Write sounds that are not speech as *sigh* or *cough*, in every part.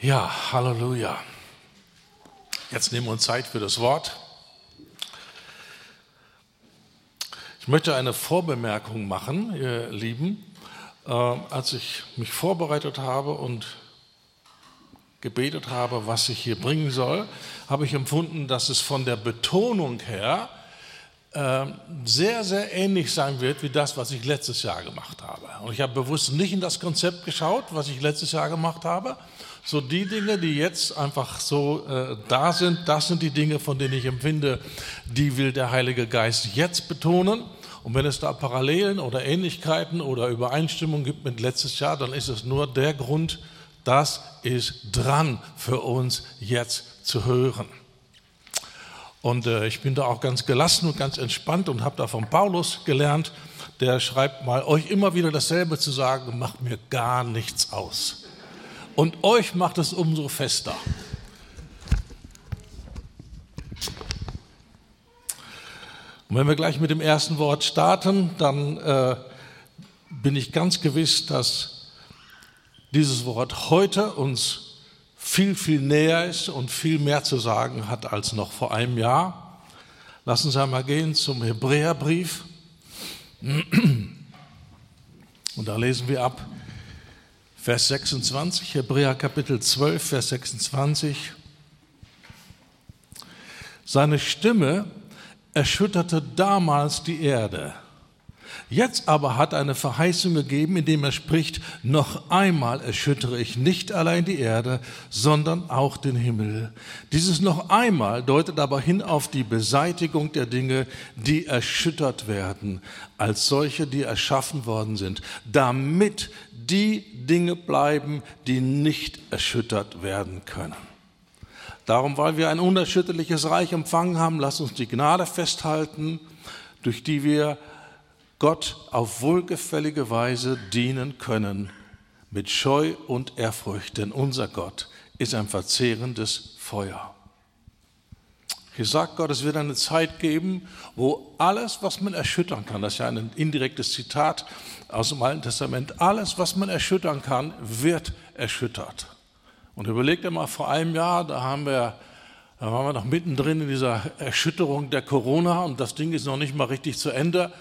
Ja, Halleluja. Jetzt nehmen wir uns Zeit für das Wort. Ich möchte eine Vorbemerkung machen, ihr Lieben. Äh, als ich mich vorbereitet habe und gebetet habe, was ich hier bringen soll, habe ich empfunden, dass es von der Betonung her äh, sehr, sehr ähnlich sein wird wie das, was ich letztes Jahr gemacht habe. Und ich habe bewusst nicht in das Konzept geschaut, was ich letztes Jahr gemacht habe, so die Dinge, die jetzt einfach so äh, da sind, das sind die Dinge, von denen ich empfinde, die will der Heilige Geist jetzt betonen. Und wenn es da Parallelen oder Ähnlichkeiten oder Übereinstimmungen gibt mit letztes Jahr, dann ist es nur der Grund, das ist dran für uns jetzt zu hören. Und äh, ich bin da auch ganz gelassen und ganz entspannt und habe da von Paulus gelernt, der schreibt mal, euch immer wieder dasselbe zu sagen, macht mir gar nichts aus und euch macht es umso fester. Und wenn wir gleich mit dem ersten Wort starten, dann äh, bin ich ganz gewiss, dass dieses Wort heute uns viel, viel näher ist und viel mehr zu sagen hat als noch vor einem Jahr. Lassen Sie einmal gehen zum Hebräerbrief. Und da lesen wir ab Vers 26, Hebräer Kapitel 12, Vers 26. Seine Stimme erschütterte damals die Erde. Jetzt aber hat eine Verheißung gegeben, indem er spricht, noch einmal erschüttere ich nicht allein die Erde, sondern auch den Himmel. Dieses noch einmal deutet aber hin auf die Beseitigung der Dinge, die erschüttert werden, als solche, die erschaffen worden sind, damit die Dinge bleiben, die nicht erschüttert werden können. Darum, weil wir ein unerschütterliches Reich empfangen haben, lasst uns die Gnade festhalten, durch die wir Gott auf wohlgefällige Weise dienen können, mit Scheu und Ehrfurcht, denn unser Gott ist ein verzehrendes Feuer. Hier sagt Gott, es wird eine Zeit geben, wo alles, was man erschüttern kann, das ist ja ein indirektes Zitat aus dem Alten Testament, alles, was man erschüttern kann, wird erschüttert. Und überlegt ihr mal, vor einem Jahr, da haben wir da waren wir noch mittendrin in dieser Erschütterung der Corona und das Ding ist noch nicht mal richtig zu Ende.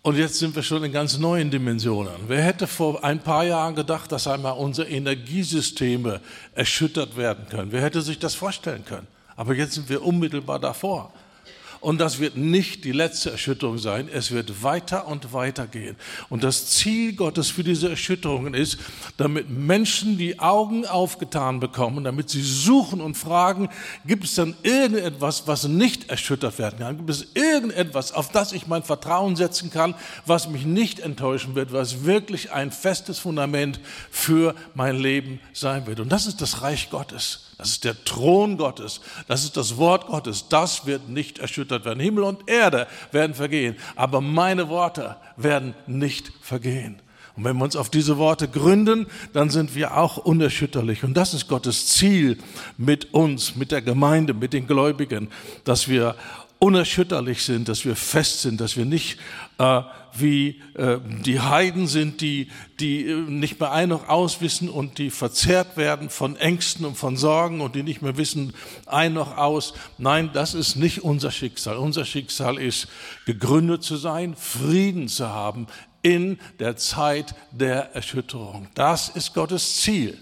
Und jetzt sind wir schon in ganz neuen Dimensionen. Wer hätte vor ein paar Jahren gedacht, dass einmal unsere Energiesysteme erschüttert werden können? Wer hätte sich das vorstellen können? Aber jetzt sind wir unmittelbar davor. Und das wird nicht die letzte Erschütterung sein. Es wird weiter und weiter gehen. Und das Ziel Gottes für diese Erschütterungen ist, damit Menschen die Augen aufgetan bekommen, damit sie suchen und fragen, gibt es denn irgendetwas, was nicht erschüttert werden kann? Gibt es irgendetwas, auf das ich mein Vertrauen setzen kann, was mich nicht enttäuschen wird, was wirklich ein festes Fundament für mein Leben sein wird? Und das ist das Reich Gottes. Das ist der Thron Gottes. Das ist das Wort Gottes. Das wird nicht erschüttert werden. Himmel und Erde werden vergehen, aber meine Worte werden nicht vergehen. Und wenn wir uns auf diese Worte gründen, dann sind wir auch unerschütterlich. Und das ist Gottes Ziel mit uns, mit der Gemeinde, mit den Gläubigen, dass wir unerschütterlich sind, dass wir fest sind, dass wir nicht äh, wie äh, die Heiden sind, die, die äh, nicht mehr ein noch auswissen und die verzerrt werden von Ängsten und von Sorgen und die nicht mehr wissen ein noch aus. Nein, das ist nicht unser Schicksal. Unser Schicksal ist, gegründet zu sein, Frieden zu haben in der Zeit der Erschütterung. Das ist Gottes Ziel.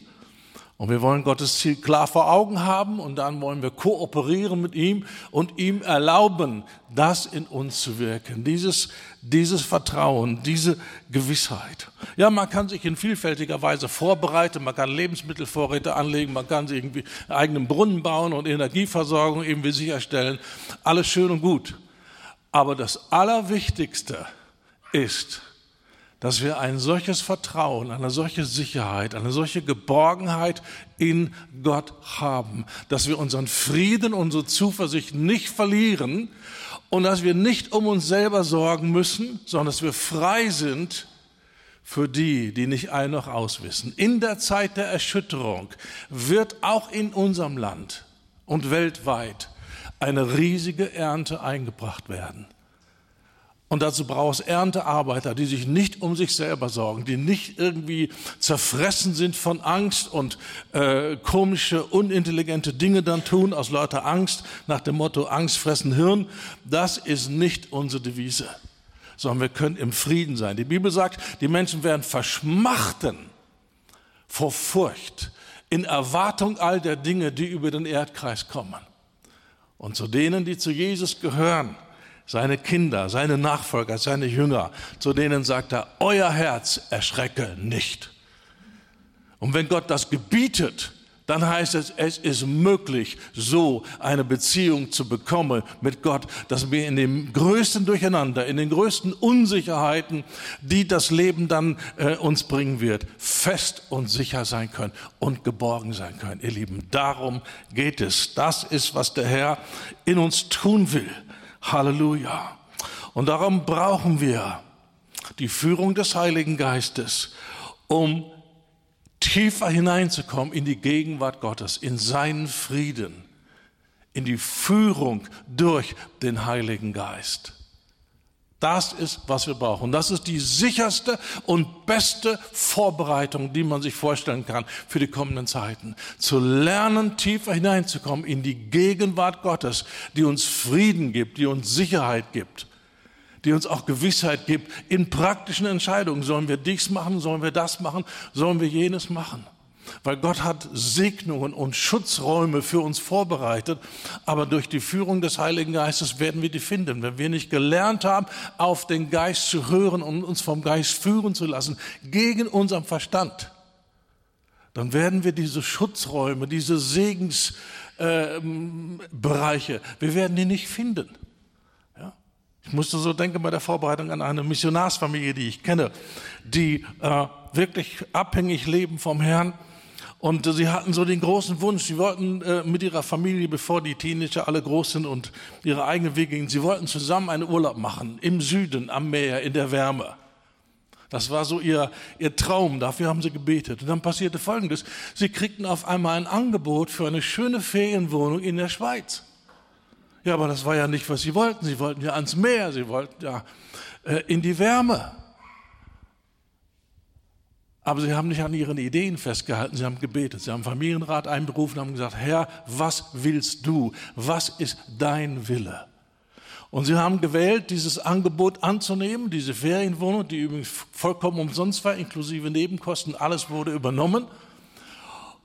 Und wir wollen Gottes Ziel klar vor Augen haben und dann wollen wir kooperieren mit ihm und ihm erlauben, das in uns zu wirken. Dieses, dieses Vertrauen, diese Gewissheit. Ja, man kann sich in vielfältiger Weise vorbereiten, man kann Lebensmittelvorräte anlegen, man kann sich irgendwie einen eigenen Brunnen bauen und Energieversorgung irgendwie sicherstellen. Alles schön und gut. Aber das Allerwichtigste ist, dass wir ein solches Vertrauen, eine solche Sicherheit, eine solche Geborgenheit in Gott haben, dass wir unseren Frieden, unsere Zuversicht nicht verlieren und dass wir nicht um uns selber sorgen müssen, sondern dass wir frei sind für die, die nicht ein noch auswissen. In der Zeit der Erschütterung wird auch in unserem Land und weltweit eine riesige Ernte eingebracht werden. Und dazu braucht es Erntearbeiter, die sich nicht um sich selber sorgen, die nicht irgendwie zerfressen sind von Angst und äh, komische, unintelligente Dinge dann tun aus lauter Angst, nach dem Motto Angst fressen Hirn. Das ist nicht unsere Devise, sondern wir können im Frieden sein. Die Bibel sagt, die Menschen werden verschmachten vor Furcht, in Erwartung all der Dinge, die über den Erdkreis kommen. Und zu denen, die zu Jesus gehören, seine Kinder, seine Nachfolger, seine Jünger, zu denen sagt er, euer Herz erschrecke nicht. Und wenn Gott das gebietet, dann heißt es, es ist möglich, so eine Beziehung zu bekommen mit Gott, dass wir in dem größten Durcheinander, in den größten Unsicherheiten, die das Leben dann äh, uns bringen wird, fest und sicher sein können und geborgen sein können. Ihr Lieben, darum geht es. Das ist, was der Herr in uns tun will. Halleluja. Und darum brauchen wir die Führung des Heiligen Geistes, um tiefer hineinzukommen in die Gegenwart Gottes, in seinen Frieden, in die Führung durch den Heiligen Geist. Das ist, was wir brauchen. Das ist die sicherste und beste Vorbereitung, die man sich vorstellen kann für die kommenden Zeiten. Zu lernen, tiefer hineinzukommen in die Gegenwart Gottes, die uns Frieden gibt, die uns Sicherheit gibt, die uns auch Gewissheit gibt in praktischen Entscheidungen. Sollen wir dies machen? Sollen wir das machen? Sollen wir jenes machen? Weil Gott hat Segnungen und Schutzräume für uns vorbereitet, aber durch die Führung des Heiligen Geistes werden wir die finden. Wenn wir nicht gelernt haben, auf den Geist zu hören und uns vom Geist führen zu lassen, gegen unseren Verstand, dann werden wir diese Schutzräume, diese Segensbereiche, äh, wir werden die nicht finden. Ich musste so denken bei der Vorbereitung an eine Missionarsfamilie, die ich kenne, die äh, wirklich abhängig leben vom Herrn und sie hatten so den großen Wunsch, sie wollten äh, mit ihrer Familie, bevor die Teenager alle groß sind und ihre eigenen Wege gingen, sie wollten zusammen einen Urlaub machen, im Süden, am Meer, in der Wärme. Das war so ihr, ihr Traum, dafür haben sie gebetet. Und dann passierte Folgendes, sie kriegten auf einmal ein Angebot für eine schöne Ferienwohnung in der Schweiz. Ja, aber das war ja nicht, was sie wollten. Sie wollten ja ans Meer, sie wollten ja äh, in die Wärme. Aber sie haben nicht an ihren Ideen festgehalten, sie haben gebetet. Sie haben Familienrat einberufen und haben gesagt, Herr, was willst du? Was ist dein Wille? Und sie haben gewählt, dieses Angebot anzunehmen, diese Ferienwohnung, die übrigens vollkommen umsonst war, inklusive Nebenkosten, alles wurde übernommen.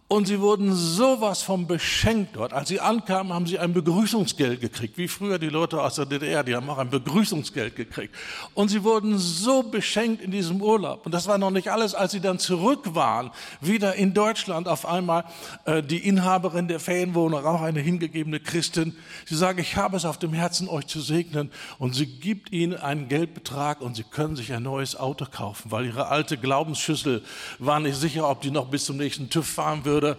Und sie wurden sowas von beschenkt dort. Als sie ankamen, haben sie ein Begrüßungsgeld gekriegt, wie früher die Leute aus der DDR, die haben auch ein Begrüßungsgeld gekriegt. Und sie wurden so beschenkt in diesem Urlaub. Und das war noch nicht alles, als sie dann zurück waren, wieder in Deutschland auf einmal, äh, die Inhaberin der Ferienwohnung, auch eine hingegebene Christin, sie sagt, ich habe es auf dem Herzen, euch zu segnen. Und sie gibt ihnen einen Geldbetrag und sie können sich ein neues Auto kaufen, weil ihre alte Glaubensschüssel war nicht sicher, ob die noch bis zum nächsten TÜV fahren würde würde.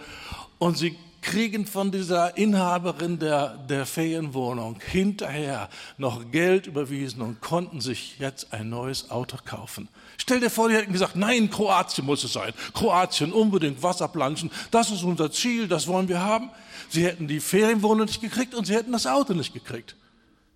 Und sie kriegen von dieser Inhaberin der, der Ferienwohnung hinterher noch Geld überwiesen und konnten sich jetzt ein neues Auto kaufen. Stell dir vor, die hätten gesagt, nein, Kroatien muss es sein. Kroatien, unbedingt Wasserplanschen. Das ist unser Ziel, das wollen wir haben. Sie hätten die Ferienwohnung nicht gekriegt und sie hätten das Auto nicht gekriegt.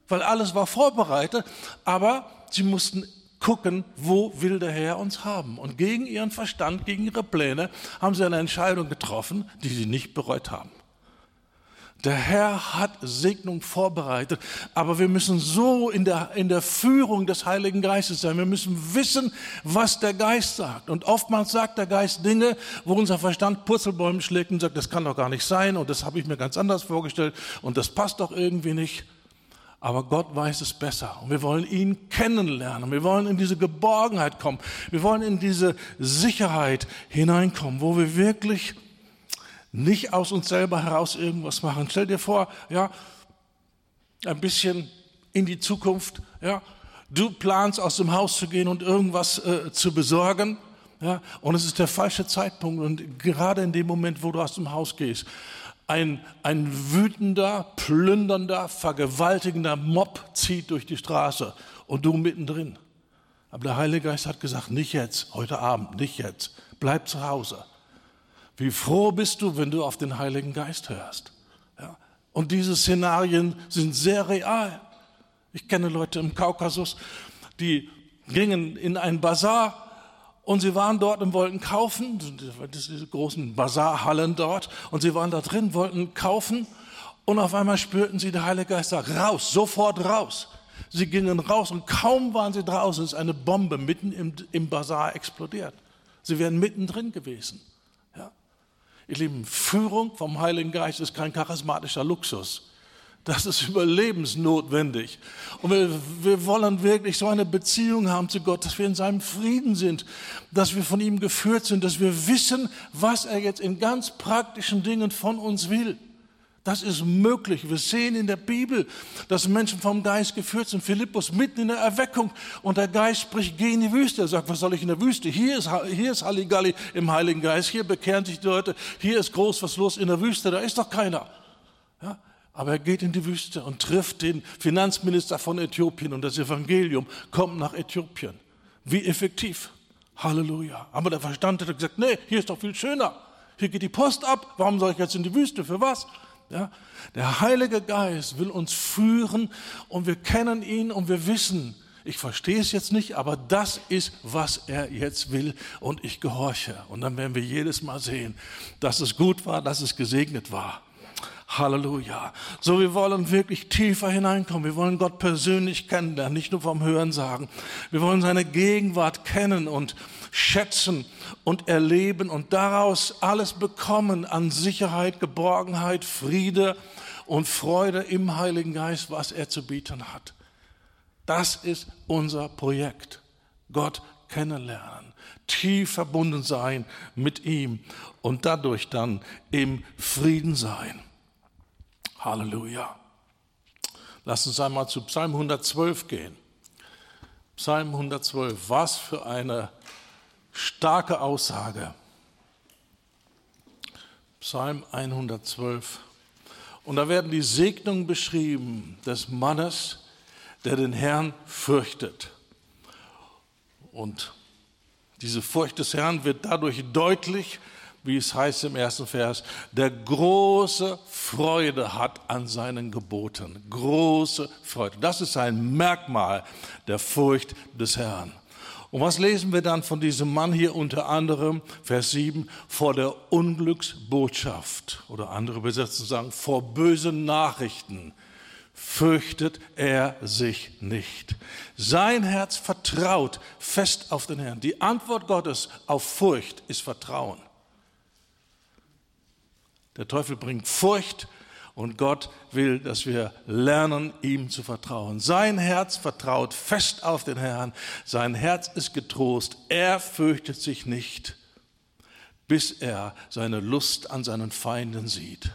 Weil alles war vorbereitet, aber sie mussten gucken, wo will der Herr uns haben. Und gegen ihren Verstand, gegen ihre Pläne haben sie eine Entscheidung getroffen, die sie nicht bereut haben. Der Herr hat Segnung vorbereitet, aber wir müssen so in der, in der Führung des Heiligen Geistes sein. Wir müssen wissen, was der Geist sagt. Und oftmals sagt der Geist Dinge, wo unser Verstand Purzelbäume schlägt und sagt, das kann doch gar nicht sein und das habe ich mir ganz anders vorgestellt und das passt doch irgendwie nicht. Aber Gott weiß es besser. Und wir wollen ihn kennenlernen. Wir wollen in diese Geborgenheit kommen. Wir wollen in diese Sicherheit hineinkommen, wo wir wirklich nicht aus uns selber heraus irgendwas machen. Stell dir vor, ja, ein bisschen in die Zukunft, ja, du planst aus dem Haus zu gehen und irgendwas äh, zu besorgen, ja, und es ist der falsche Zeitpunkt und gerade in dem Moment, wo du aus dem Haus gehst, ein, ein wütender, plündernder, vergewaltigender Mob zieht durch die Straße und du mittendrin. Aber der Heilige Geist hat gesagt, nicht jetzt, heute Abend, nicht jetzt, bleib zu Hause. Wie froh bist du, wenn du auf den Heiligen Geist hörst. Ja? Und diese Szenarien sind sehr real. Ich kenne Leute im Kaukasus, die gingen in einen Bazar und sie waren dort und wollten kaufen, diese großen Bazarhallen dort, und sie waren da drin, wollten kaufen und auf einmal spürten sie, der Heilige Geist sagt, raus, sofort raus. Sie gingen raus und kaum waren sie draußen, ist eine Bombe mitten im, im Bazar explodiert. Sie wären mittendrin gewesen. Ja. Ihr Lieben, Führung vom Heiligen Geist ist kein charismatischer Luxus. Das ist überlebensnotwendig. Und wir, wir wollen wirklich so eine Beziehung haben zu Gott, dass wir in seinem Frieden sind, dass wir von ihm geführt sind, dass wir wissen, was er jetzt in ganz praktischen Dingen von uns will. Das ist möglich. Wir sehen in der Bibel, dass Menschen vom Geist geführt sind. Philippus mitten in der Erweckung und der Geist spricht, geh in die Wüste. Er sagt, was soll ich in der Wüste? Hier ist, hier ist Halligalli im Heiligen Geist. Hier bekehren sich die Leute. Hier ist groß was los in der Wüste. Da ist doch keiner. Ja? Aber er geht in die Wüste und trifft den Finanzminister von Äthiopien und das Evangelium kommt nach Äthiopien. Wie effektiv. Halleluja. Aber der Verstand hat gesagt, nee, hier ist doch viel schöner. Hier geht die Post ab. Warum soll ich jetzt in die Wüste? Für was? Ja? Der Heilige Geist will uns führen und wir kennen ihn und wir wissen, ich verstehe es jetzt nicht, aber das ist, was er jetzt will und ich gehorche. Und dann werden wir jedes Mal sehen, dass es gut war, dass es gesegnet war. Halleluja. So, wir wollen wirklich tiefer hineinkommen. Wir wollen Gott persönlich kennenlernen, nicht nur vom Hören sagen. Wir wollen seine Gegenwart kennen und schätzen und erleben und daraus alles bekommen an Sicherheit, Geborgenheit, Friede und Freude im Heiligen Geist, was er zu bieten hat. Das ist unser Projekt. Gott kennenlernen, tief verbunden sein mit ihm und dadurch dann im Frieden sein. Halleluja. Lass uns einmal zu Psalm 112 gehen. Psalm 112, was für eine starke Aussage. Psalm 112. Und da werden die Segnungen beschrieben des Mannes, der den Herrn fürchtet. Und diese Furcht des Herrn wird dadurch deutlich, wie es heißt im ersten Vers, der große Freude hat an seinen Geboten. Große Freude. Das ist ein Merkmal der Furcht des Herrn. Und was lesen wir dann von diesem Mann hier unter anderem, Vers 7, vor der Unglücksbotschaft oder andere Übersetzungen sagen, vor bösen Nachrichten fürchtet er sich nicht. Sein Herz vertraut fest auf den Herrn. Die Antwort Gottes auf Furcht ist Vertrauen. Der Teufel bringt Furcht und Gott will, dass wir lernen, ihm zu vertrauen. Sein Herz vertraut fest auf den Herrn. Sein Herz ist getrost. Er fürchtet sich nicht, bis er seine Lust an seinen Feinden sieht.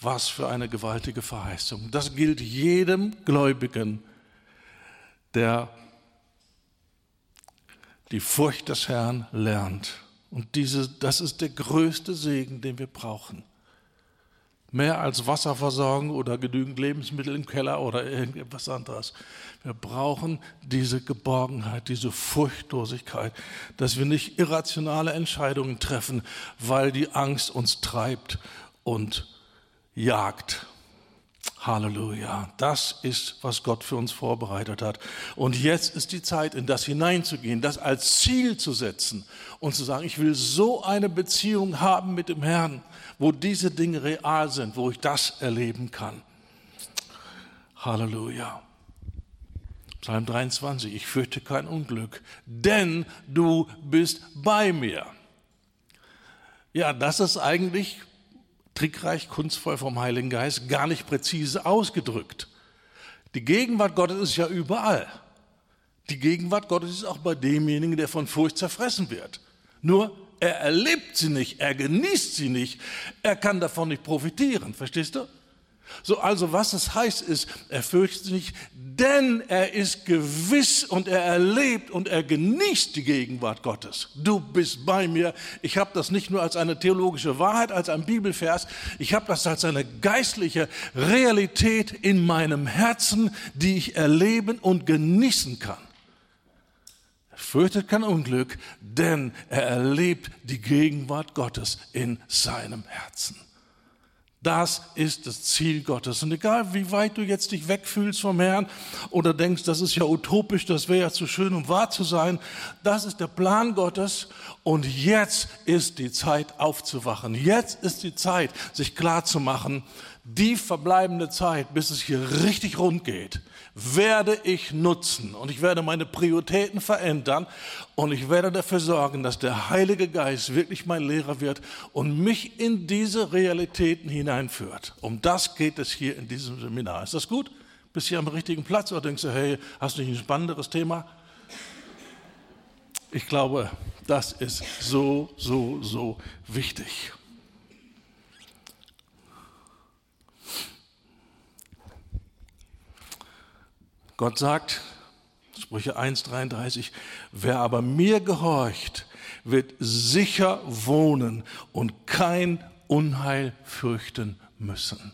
Was für eine gewaltige Verheißung. Das gilt jedem Gläubigen, der die Furcht des Herrn lernt. Und diese, das ist der größte Segen, den wir brauchen. Mehr als Wasserversorgung oder genügend Lebensmittel im Keller oder irgendetwas anderes. Wir brauchen diese Geborgenheit, diese Furchtlosigkeit, dass wir nicht irrationale Entscheidungen treffen, weil die Angst uns treibt und jagt. Halleluja. Das ist, was Gott für uns vorbereitet hat. Und jetzt ist die Zeit, in das hineinzugehen, das als Ziel zu setzen und zu sagen, ich will so eine Beziehung haben mit dem Herrn, wo diese Dinge real sind, wo ich das erleben kann. Halleluja. Psalm 23, ich fürchte kein Unglück, denn du bist bei mir. Ja, das ist eigentlich trickreich, kunstvoll vom Heiligen Geist, gar nicht präzise ausgedrückt. Die Gegenwart Gottes ist ja überall. Die Gegenwart Gottes ist auch bei demjenigen, der von Furcht zerfressen wird. Nur er erlebt sie nicht, er genießt sie nicht, er kann davon nicht profitieren. Verstehst du? So, also was es heißt ist, er fürchtet nicht, denn er ist gewiss und er erlebt und er genießt die Gegenwart Gottes. Du bist bei mir. Ich habe das nicht nur als eine theologische Wahrheit, als ein Bibelvers, ich habe das als eine geistliche Realität in meinem Herzen, die ich erleben und genießen kann. Er fürchtet kein Unglück, denn er erlebt die Gegenwart Gottes in seinem Herzen. Das ist das Ziel Gottes. Und egal, wie weit du jetzt dich wegfühlst vom Herrn oder denkst, das ist ja utopisch, das wäre ja zu schön, um wahr zu sein, das ist der Plan Gottes. Und jetzt ist die Zeit aufzuwachen. Jetzt ist die Zeit, sich klar zu machen, die verbleibende Zeit, bis es hier richtig rund geht, werde ich nutzen und ich werde meine Prioritäten verändern und ich werde dafür sorgen, dass der Heilige Geist wirklich mein Lehrer wird und mich in diese Realitäten hineinführt. Um das geht es hier in diesem Seminar. Ist das gut? Bist du hier am richtigen Platz oder denkst du, hey, hast du nicht ein spannenderes Thema? Ich glaube, das ist so, so, so wichtig. Gott sagt, Sprüche 1,33, wer aber mir gehorcht, wird sicher wohnen und kein Unheil fürchten müssen.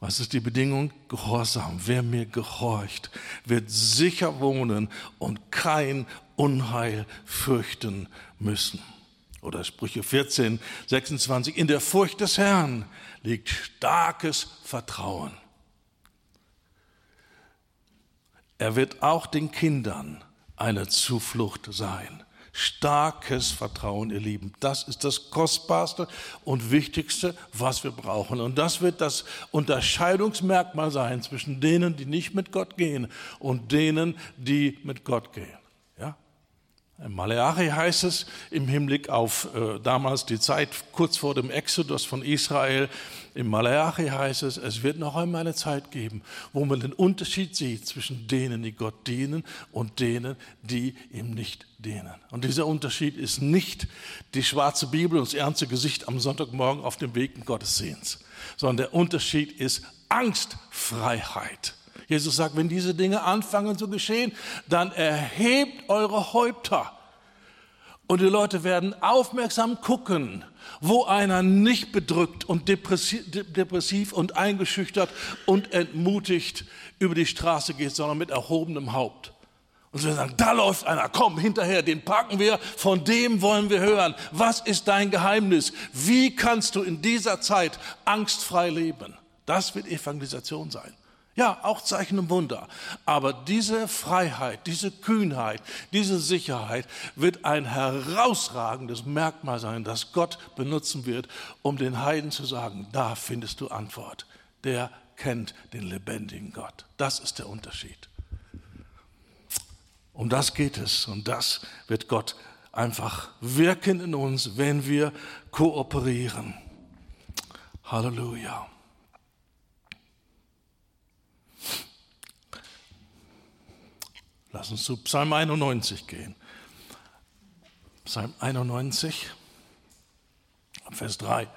Was ist die Bedingung? Gehorsam. Wer mir gehorcht, wird sicher wohnen und kein Unheil fürchten müssen. Oder Sprüche 14, 26. In der Furcht des Herrn liegt starkes Vertrauen. Er wird auch den Kindern eine Zuflucht sein. Starkes Vertrauen, ihr Lieben. Das ist das Kostbarste und Wichtigste, was wir brauchen. Und das wird das Unterscheidungsmerkmal sein zwischen denen, die nicht mit Gott gehen und denen, die mit Gott gehen. Im Maleachi heißt es im Hinblick auf äh, damals die Zeit kurz vor dem Exodus von Israel, im Malachi heißt es, es wird noch einmal eine Zeit geben, wo man den Unterschied sieht zwischen denen, die Gott dienen und denen, die ihm nicht dienen. Und dieser Unterschied ist nicht die schwarze Bibel und das ernste Gesicht am Sonntagmorgen auf dem Weg in Gottesdienst, sondern der Unterschied ist Angstfreiheit. Jesus sagt, wenn diese Dinge anfangen zu geschehen, dann erhebt eure Häupter. Und die Leute werden aufmerksam gucken, wo einer nicht bedrückt und depressiv und eingeschüchtert und entmutigt über die Straße geht, sondern mit erhobenem Haupt. Und sie sagen, da läuft einer, komm hinterher, den packen wir, von dem wollen wir hören. Was ist dein Geheimnis? Wie kannst du in dieser Zeit angstfrei leben? Das wird Evangelisation sein. Ja, auch Zeichen und Wunder. Aber diese Freiheit, diese Kühnheit, diese Sicherheit wird ein herausragendes Merkmal sein, das Gott benutzen wird, um den Heiden zu sagen, da findest du Antwort. Der kennt den lebendigen Gott. Das ist der Unterschied. Um das geht es und das wird Gott einfach wirken in uns, wenn wir kooperieren. Halleluja. Lass uns zu Psalm 91 gehen. Psalm 91, Vers 3.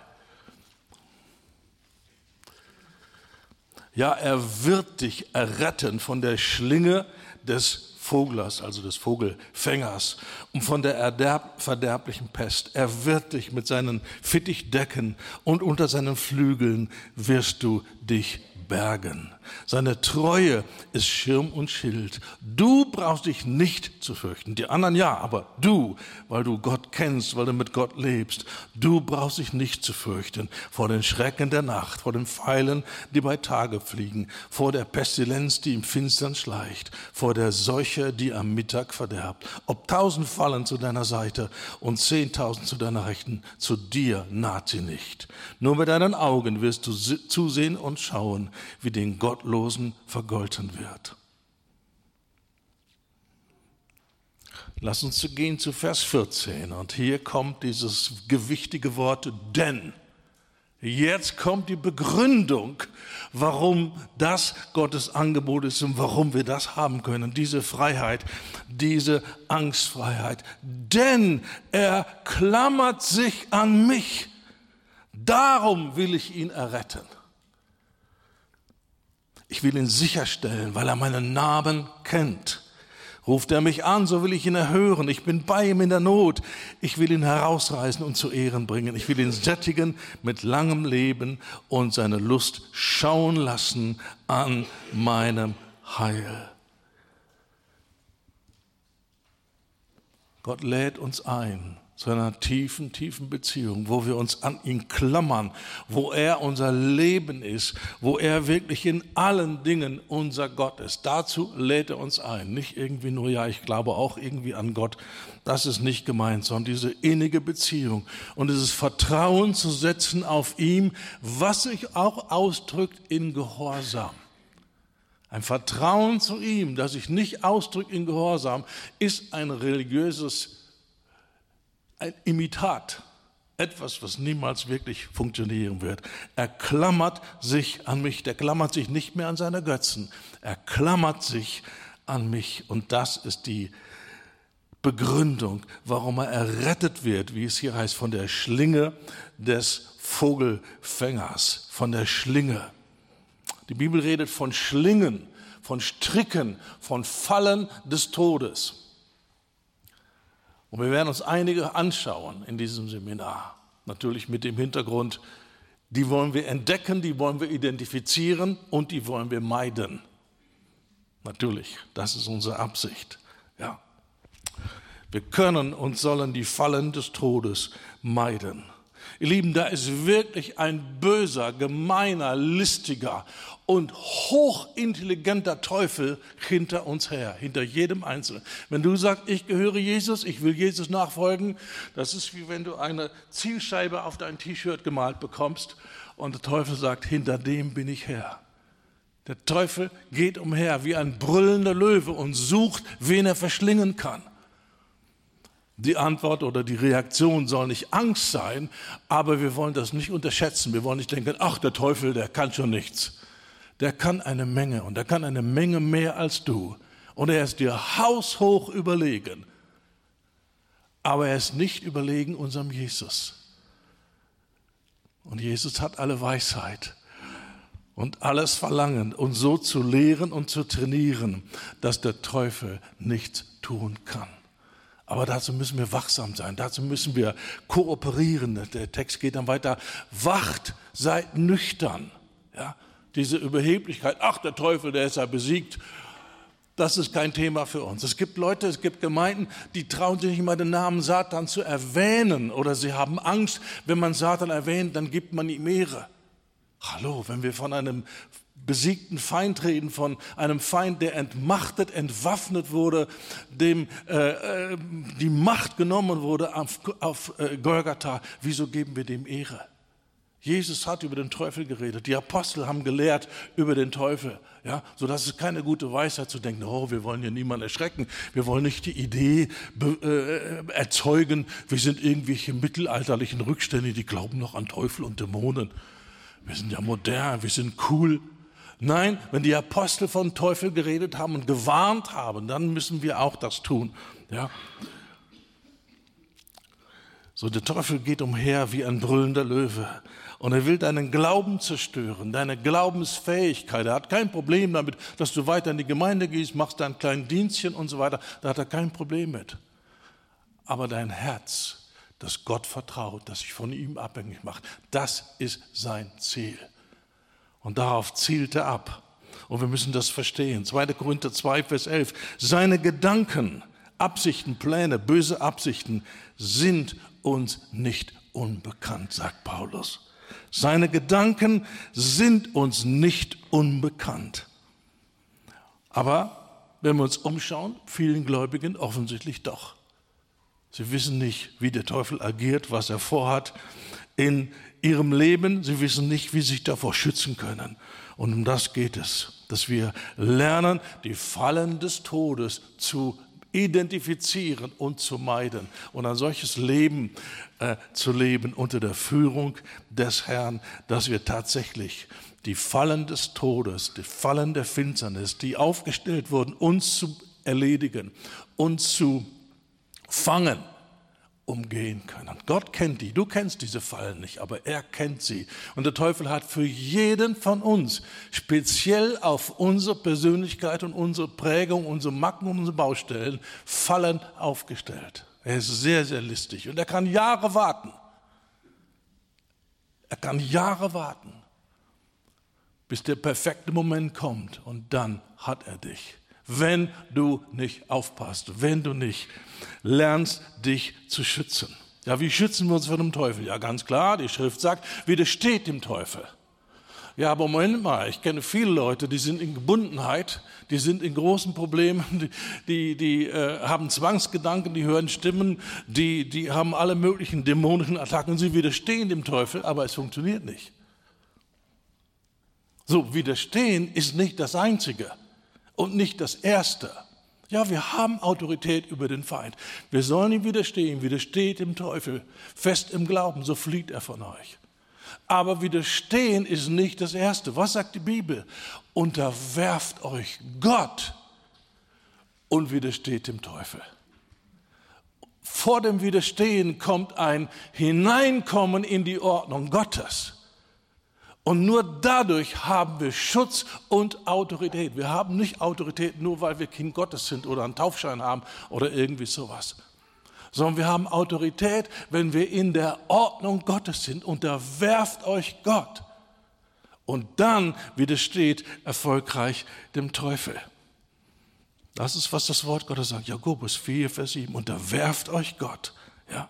Ja, er wird dich erretten von der Schlinge des Voglers, also des Vogelfängers, und von der erderb verderblichen Pest. Er wird dich mit seinen Fittich decken und unter seinen Flügeln wirst du dich bergen. Seine Treue ist Schirm und Schild. Du brauchst dich nicht zu fürchten. Die anderen ja, aber du, weil du Gott kennst, weil du mit Gott lebst, du brauchst dich nicht zu fürchten vor den Schrecken der Nacht, vor den Pfeilen, die bei Tage fliegen, vor der Pestilenz, die im Finstern schleicht, vor der Seuche, die am Mittag verderbt. Ob tausend fallen zu deiner Seite und zehntausend zu deiner Rechten, zu dir naht sie nicht. Nur mit deinen Augen wirst du zusehen und schauen, wie den Gottlosen vergolten wird. Lass uns gehen zu Vers 14 und hier kommt dieses gewichtige Wort denn. Jetzt kommt die Begründung, warum das Gottes Angebot ist und warum wir das haben können, diese Freiheit, diese Angstfreiheit. Denn er klammert sich an mich. Darum will ich ihn erretten. Ich will ihn sicherstellen, weil er meinen Namen kennt. Ruft er mich an, so will ich ihn erhören. Ich bin bei ihm in der Not. Ich will ihn herausreißen und zu Ehren bringen. Ich will ihn sättigen mit langem Leben und seine Lust schauen lassen an meinem Heil. Gott lädt uns ein, zu einer tiefen, tiefen Beziehung, wo wir uns an ihn klammern, wo er unser Leben ist, wo er wirklich in allen Dingen unser Gott ist. Dazu lädt er uns ein. Nicht irgendwie nur, ja, ich glaube auch irgendwie an Gott. Das ist nicht gemeint, sondern diese innige Beziehung und dieses Vertrauen zu setzen auf ihm, was sich auch ausdrückt in Gehorsam. Ein Vertrauen zu ihm, das sich nicht ausdrückt in Gehorsam, ist ein religiöses ein Imitat, etwas, was niemals wirklich funktionieren wird. Er klammert sich an mich, der klammert sich nicht mehr an seine Götzen, er klammert sich an mich und das ist die Begründung, warum er errettet wird, wie es hier heißt, von der Schlinge des Vogelfängers, von der Schlinge. Die Bibel redet von Schlingen, von Stricken, von Fallen des Todes. Und wir werden uns einige anschauen in diesem Seminar. Natürlich mit dem Hintergrund, die wollen wir entdecken, die wollen wir identifizieren und die wollen wir meiden. Natürlich, das ist unsere Absicht. Ja. Wir können und sollen die Fallen des Todes meiden. Ihr Lieben, da ist wirklich ein böser, gemeiner, listiger und hochintelligenter Teufel hinter uns her, hinter jedem Einzelnen. Wenn du sagst, ich gehöre Jesus, ich will Jesus nachfolgen, das ist wie wenn du eine Zielscheibe auf dein T-Shirt gemalt bekommst und der Teufel sagt, hinter dem bin ich her. Der Teufel geht umher wie ein brüllender Löwe und sucht, wen er verschlingen kann. Die Antwort oder die Reaktion soll nicht Angst sein, aber wir wollen das nicht unterschätzen. Wir wollen nicht denken, ach, der Teufel, der kann schon nichts. Der kann eine Menge und er kann eine Menge mehr als du. Und er ist dir haushoch überlegen. Aber er ist nicht überlegen unserem Jesus. Und Jesus hat alle Weisheit und alles Verlangen, uns so zu lehren und zu trainieren, dass der Teufel nichts tun kann. Aber dazu müssen wir wachsam sein, dazu müssen wir kooperieren. Der Text geht dann weiter, wacht, seid nüchtern. Ja, diese Überheblichkeit, ach der Teufel, der ist ja besiegt, das ist kein Thema für uns. Es gibt Leute, es gibt Gemeinden, die trauen sich nicht mal den Namen Satan zu erwähnen oder sie haben Angst, wenn man Satan erwähnt, dann gibt man ihm Ehre. Hallo, wenn wir von einem besiegten Feind reden, von einem Feind, der entmachtet, entwaffnet wurde, dem äh, äh, die Macht genommen wurde auf, auf äh, Golgatha. Wieso geben wir dem Ehre? Jesus hat über den Teufel geredet. Die Apostel haben gelehrt über den Teufel. Ja, so dass es keine gute Weisheit zu denken, oh, wir wollen hier niemanden erschrecken. Wir wollen nicht die Idee äh, erzeugen, wir sind irgendwelche mittelalterlichen Rückstände, die glauben noch an Teufel und Dämonen. Wir sind ja modern, wir sind cool. Nein, wenn die Apostel von Teufel geredet haben und gewarnt haben, dann müssen wir auch das tun. Ja. So, der Teufel geht umher wie ein brüllender Löwe. Und er will deinen Glauben zerstören, deine Glaubensfähigkeit. Er hat kein Problem damit, dass du weiter in die Gemeinde gehst, machst dein kleines Dienstchen und so weiter. Da hat er kein Problem mit. Aber dein Herz, das Gott vertraut, das sich von ihm abhängig macht, das ist sein Ziel. Und darauf zielt er ab. Und wir müssen das verstehen. 2. Korinther 2, Vers 11. Seine Gedanken, Absichten, Pläne, böse Absichten sind uns nicht unbekannt, sagt Paulus. Seine Gedanken sind uns nicht unbekannt. Aber wenn wir uns umschauen, vielen Gläubigen offensichtlich doch. Sie wissen nicht, wie der Teufel agiert, was er vorhat in ihrem Leben. Sie wissen nicht, wie sie sich davor schützen können. Und um das geht es, dass wir lernen, die Fallen des Todes zu identifizieren und zu meiden und ein solches Leben äh, zu leben unter der Führung des Herrn, dass wir tatsächlich die Fallen des Todes, die Fallen der Finsternis, die aufgestellt wurden, uns zu erledigen, uns zu fangen umgehen können. Gott kennt die. Du kennst diese Fallen nicht, aber er kennt sie. Und der Teufel hat für jeden von uns speziell auf unsere Persönlichkeit und unsere Prägung, unsere Macken und unsere Baustellen Fallen aufgestellt. Er ist sehr, sehr listig und er kann Jahre warten. Er kann Jahre warten, bis der perfekte Moment kommt und dann hat er dich wenn du nicht aufpasst, wenn du nicht lernst, dich zu schützen. Ja, wie schützen wir uns vor dem Teufel? Ja, ganz klar, die Schrift sagt, widersteht dem Teufel. Ja, aber Moment mal, ich kenne viele Leute, die sind in Gebundenheit, die sind in großen Problemen, *laughs* die, die, die äh, haben Zwangsgedanken, die hören Stimmen, die, die haben alle möglichen dämonischen Attacken, sie widerstehen dem Teufel, aber es funktioniert nicht. So, widerstehen ist nicht das Einzige und nicht das Erste. Ja, wir haben Autorität über den Feind. Wir sollen ihm widerstehen, widersteht dem Teufel, fest im Glauben, so flieht er von euch. Aber widerstehen ist nicht das Erste. Was sagt die Bibel? Unterwerft euch Gott und widersteht dem Teufel. Vor dem Widerstehen kommt ein Hineinkommen in die Ordnung Gottes. Und nur dadurch haben wir Schutz und Autorität. Wir haben nicht Autorität nur, weil wir Kind Gottes sind oder einen Taufschein haben oder irgendwie sowas sondern wir haben Autorität, wenn wir in der Ordnung Gottes sind. Unterwerft euch Gott. Und dann widersteht erfolgreich dem Teufel. Das ist, was das Wort Gottes sagt. Jakobus 4, Vers 7. Unterwerft euch Gott. Ja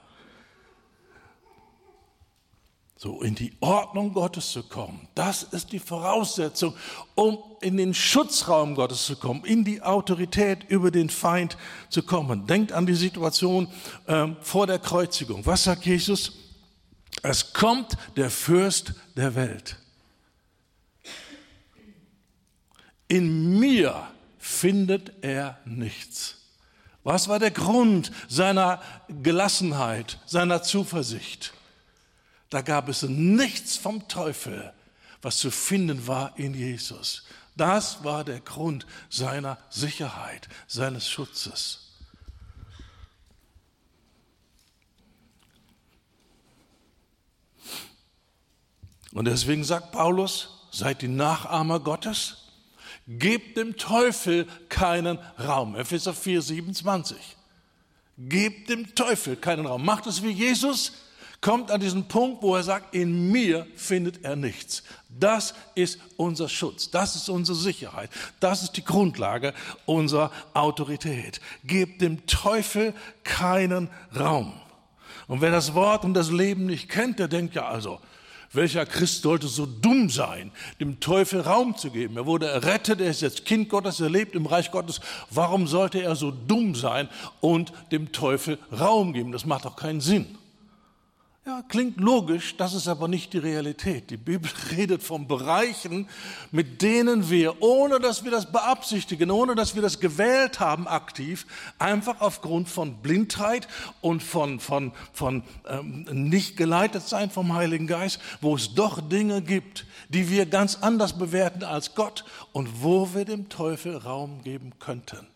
so in die Ordnung Gottes zu kommen. Das ist die Voraussetzung, um in den Schutzraum Gottes zu kommen, in die Autorität über den Feind zu kommen. Denkt an die Situation ähm, vor der Kreuzigung. Was sagt Jesus? Es kommt der Fürst der Welt. In mir findet er nichts. Was war der Grund seiner Gelassenheit, seiner Zuversicht? Da gab es nichts vom Teufel, was zu finden war in Jesus. Das war der Grund seiner Sicherheit, seines Schutzes. Und deswegen sagt Paulus, seid die Nachahmer Gottes, gebt dem Teufel keinen Raum. Epheser 4, 27. Gebt dem Teufel keinen Raum. Macht es wie Jesus, kommt an diesen Punkt, wo er sagt, in mir findet er nichts. Das ist unser Schutz, das ist unsere Sicherheit, das ist die Grundlage unserer Autorität. Gebt dem Teufel keinen Raum. Und wer das Wort und das Leben nicht kennt, der denkt ja also, welcher Christ sollte so dumm sein, dem Teufel Raum zu geben? Er wurde errettet, er ist jetzt Kind Gottes, er lebt im Reich Gottes. Warum sollte er so dumm sein und dem Teufel Raum geben? Das macht doch keinen Sinn. Ja, klingt logisch, das ist aber nicht die Realität. Die Bibel *laughs* redet von Bereichen, mit denen wir, ohne dass wir das beabsichtigen, ohne dass wir das gewählt haben aktiv, einfach aufgrund von Blindheit und von, von, von ähm, nicht geleitet sein vom Heiligen Geist, wo es doch Dinge gibt, die wir ganz anders bewerten als Gott und wo wir dem Teufel Raum geben könnten.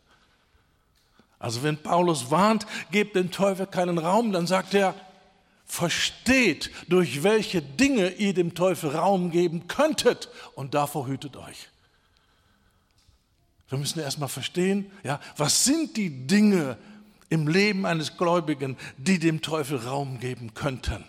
Also wenn Paulus warnt, gebt dem Teufel keinen Raum, dann sagt er, versteht, durch welche Dinge ihr dem Teufel Raum geben könntet und davor hütet euch. Wir müssen erstmal verstehen, ja, was sind die Dinge im Leben eines Gläubigen, die dem Teufel Raum geben könnten?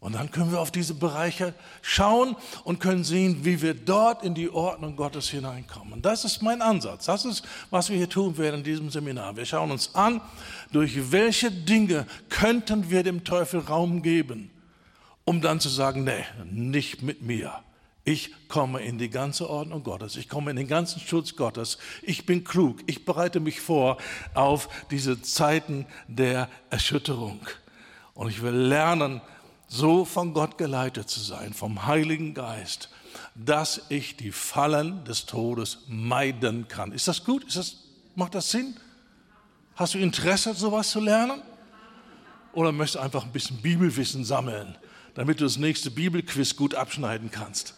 Und dann können wir auf diese Bereiche schauen und können sehen, wie wir dort in die Ordnung Gottes hineinkommen. Das ist mein Ansatz. Das ist, was wir hier tun werden in diesem Seminar. Wir schauen uns an, durch welche Dinge könnten wir dem Teufel Raum geben, um dann zu sagen, nee, nicht mit mir. Ich komme in die ganze Ordnung Gottes. Ich komme in den ganzen Schutz Gottes. Ich bin klug. Ich bereite mich vor auf diese Zeiten der Erschütterung. Und ich will lernen, so von Gott geleitet zu sein, vom Heiligen Geist, dass ich die Fallen des Todes meiden kann. Ist das gut? Ist das, macht das Sinn? Hast du Interesse, sowas zu lernen? Oder möchtest du einfach ein bisschen Bibelwissen sammeln, damit du das nächste Bibelquiz gut abschneiden kannst?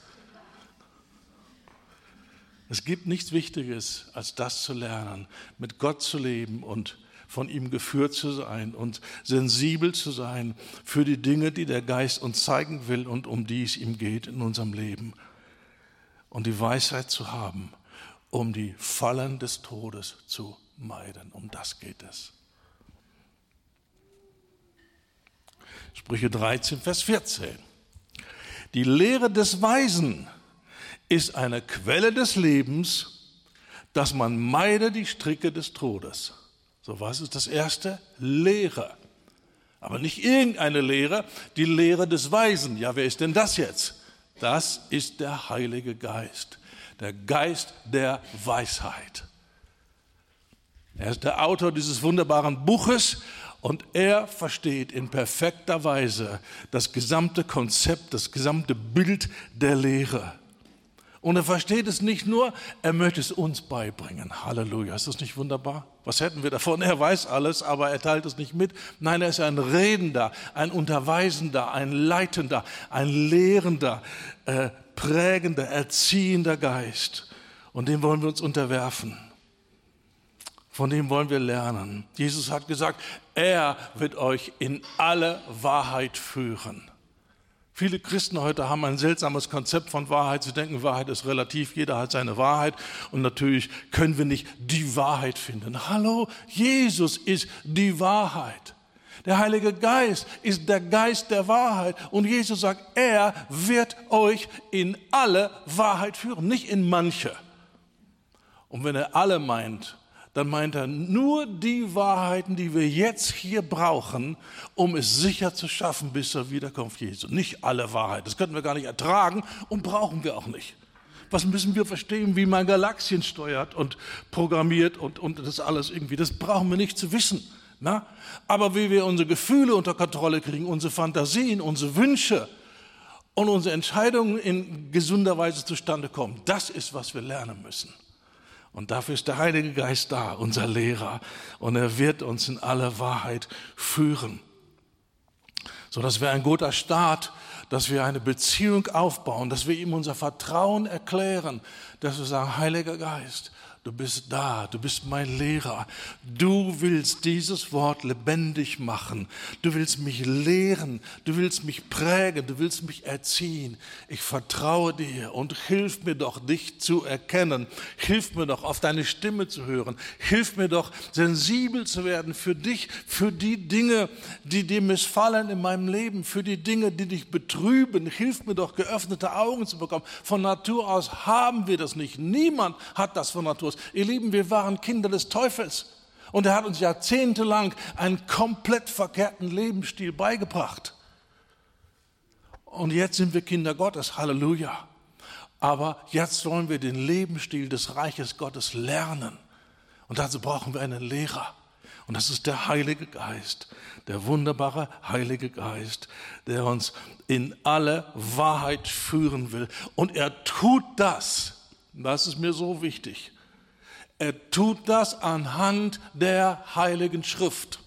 Es gibt nichts Wichtiges, als das zu lernen, mit Gott zu leben und von ihm geführt zu sein und sensibel zu sein für die Dinge, die der Geist uns zeigen will und um die es ihm geht in unserem Leben. Und die Weisheit zu haben, um die Fallen des Todes zu meiden. Um das geht es. Sprüche 13, Vers 14. Die Lehre des Weisen ist eine Quelle des Lebens, dass man meide die Stricke des Todes. So, was ist das Erste? Lehre. Aber nicht irgendeine Lehre, die Lehre des Weisen. Ja, wer ist denn das jetzt? Das ist der Heilige Geist, der Geist der Weisheit. Er ist der Autor dieses wunderbaren Buches und er versteht in perfekter Weise das gesamte Konzept, das gesamte Bild der Lehre. Und er versteht es nicht nur, er möchte es uns beibringen. Halleluja, ist das nicht wunderbar? Was hätten wir davon? Er weiß alles, aber er teilt es nicht mit. Nein, er ist ein Redender, ein Unterweisender, ein Leitender, ein Lehrender, äh, prägender, erziehender Geist. Und dem wollen wir uns unterwerfen. Von dem wollen wir lernen. Jesus hat gesagt, er wird euch in alle Wahrheit führen. Viele Christen heute haben ein seltsames Konzept von Wahrheit. Sie denken, Wahrheit ist relativ, jeder hat seine Wahrheit und natürlich können wir nicht die Wahrheit finden. Hallo, Jesus ist die Wahrheit. Der Heilige Geist ist der Geist der Wahrheit und Jesus sagt, er wird euch in alle Wahrheit führen, nicht in manche. Und wenn er alle meint, dann meint er nur die Wahrheiten, die wir jetzt hier brauchen, um es sicher zu schaffen bis zur Wiederkunft Jesu. Nicht alle Wahrheiten. Das könnten wir gar nicht ertragen und brauchen wir auch nicht. Was müssen wir verstehen, wie man Galaxien steuert und programmiert und, und das alles irgendwie? Das brauchen wir nicht zu wissen. Na? Aber wie wir unsere Gefühle unter Kontrolle kriegen, unsere Fantasien, unsere Wünsche und unsere Entscheidungen in gesunder Weise zustande kommen, das ist, was wir lernen müssen. Und dafür ist der Heilige Geist da, unser Lehrer. Und er wird uns in alle Wahrheit führen. So dass wir ein guter Start, dass wir eine Beziehung aufbauen, dass wir ihm unser Vertrauen erklären, dass wir sagen, Heiliger Geist, Du bist da, du bist mein Lehrer. Du willst dieses Wort lebendig machen. Du willst mich lehren, du willst mich prägen, du willst mich erziehen. Ich vertraue dir und hilf mir doch, dich zu erkennen. Hilf mir doch, auf deine Stimme zu hören. Hilf mir doch, sensibel zu werden für dich, für die Dinge, die dir missfallen in meinem Leben, für die Dinge, die dich betrüben. Hilf mir doch, geöffnete Augen zu bekommen. Von Natur aus haben wir das nicht. Niemand hat das von Natur aus. Ihr Lieben, wir waren Kinder des Teufels. Und er hat uns jahrzehntelang einen komplett verkehrten Lebensstil beigebracht. Und jetzt sind wir Kinder Gottes. Halleluja. Aber jetzt wollen wir den Lebensstil des Reiches Gottes lernen. Und dazu brauchen wir einen Lehrer. Und das ist der Heilige Geist, der wunderbare Heilige Geist, der uns in alle Wahrheit führen will. Und er tut das, das ist mir so wichtig, er tut das anhand der Heiligen Schrift.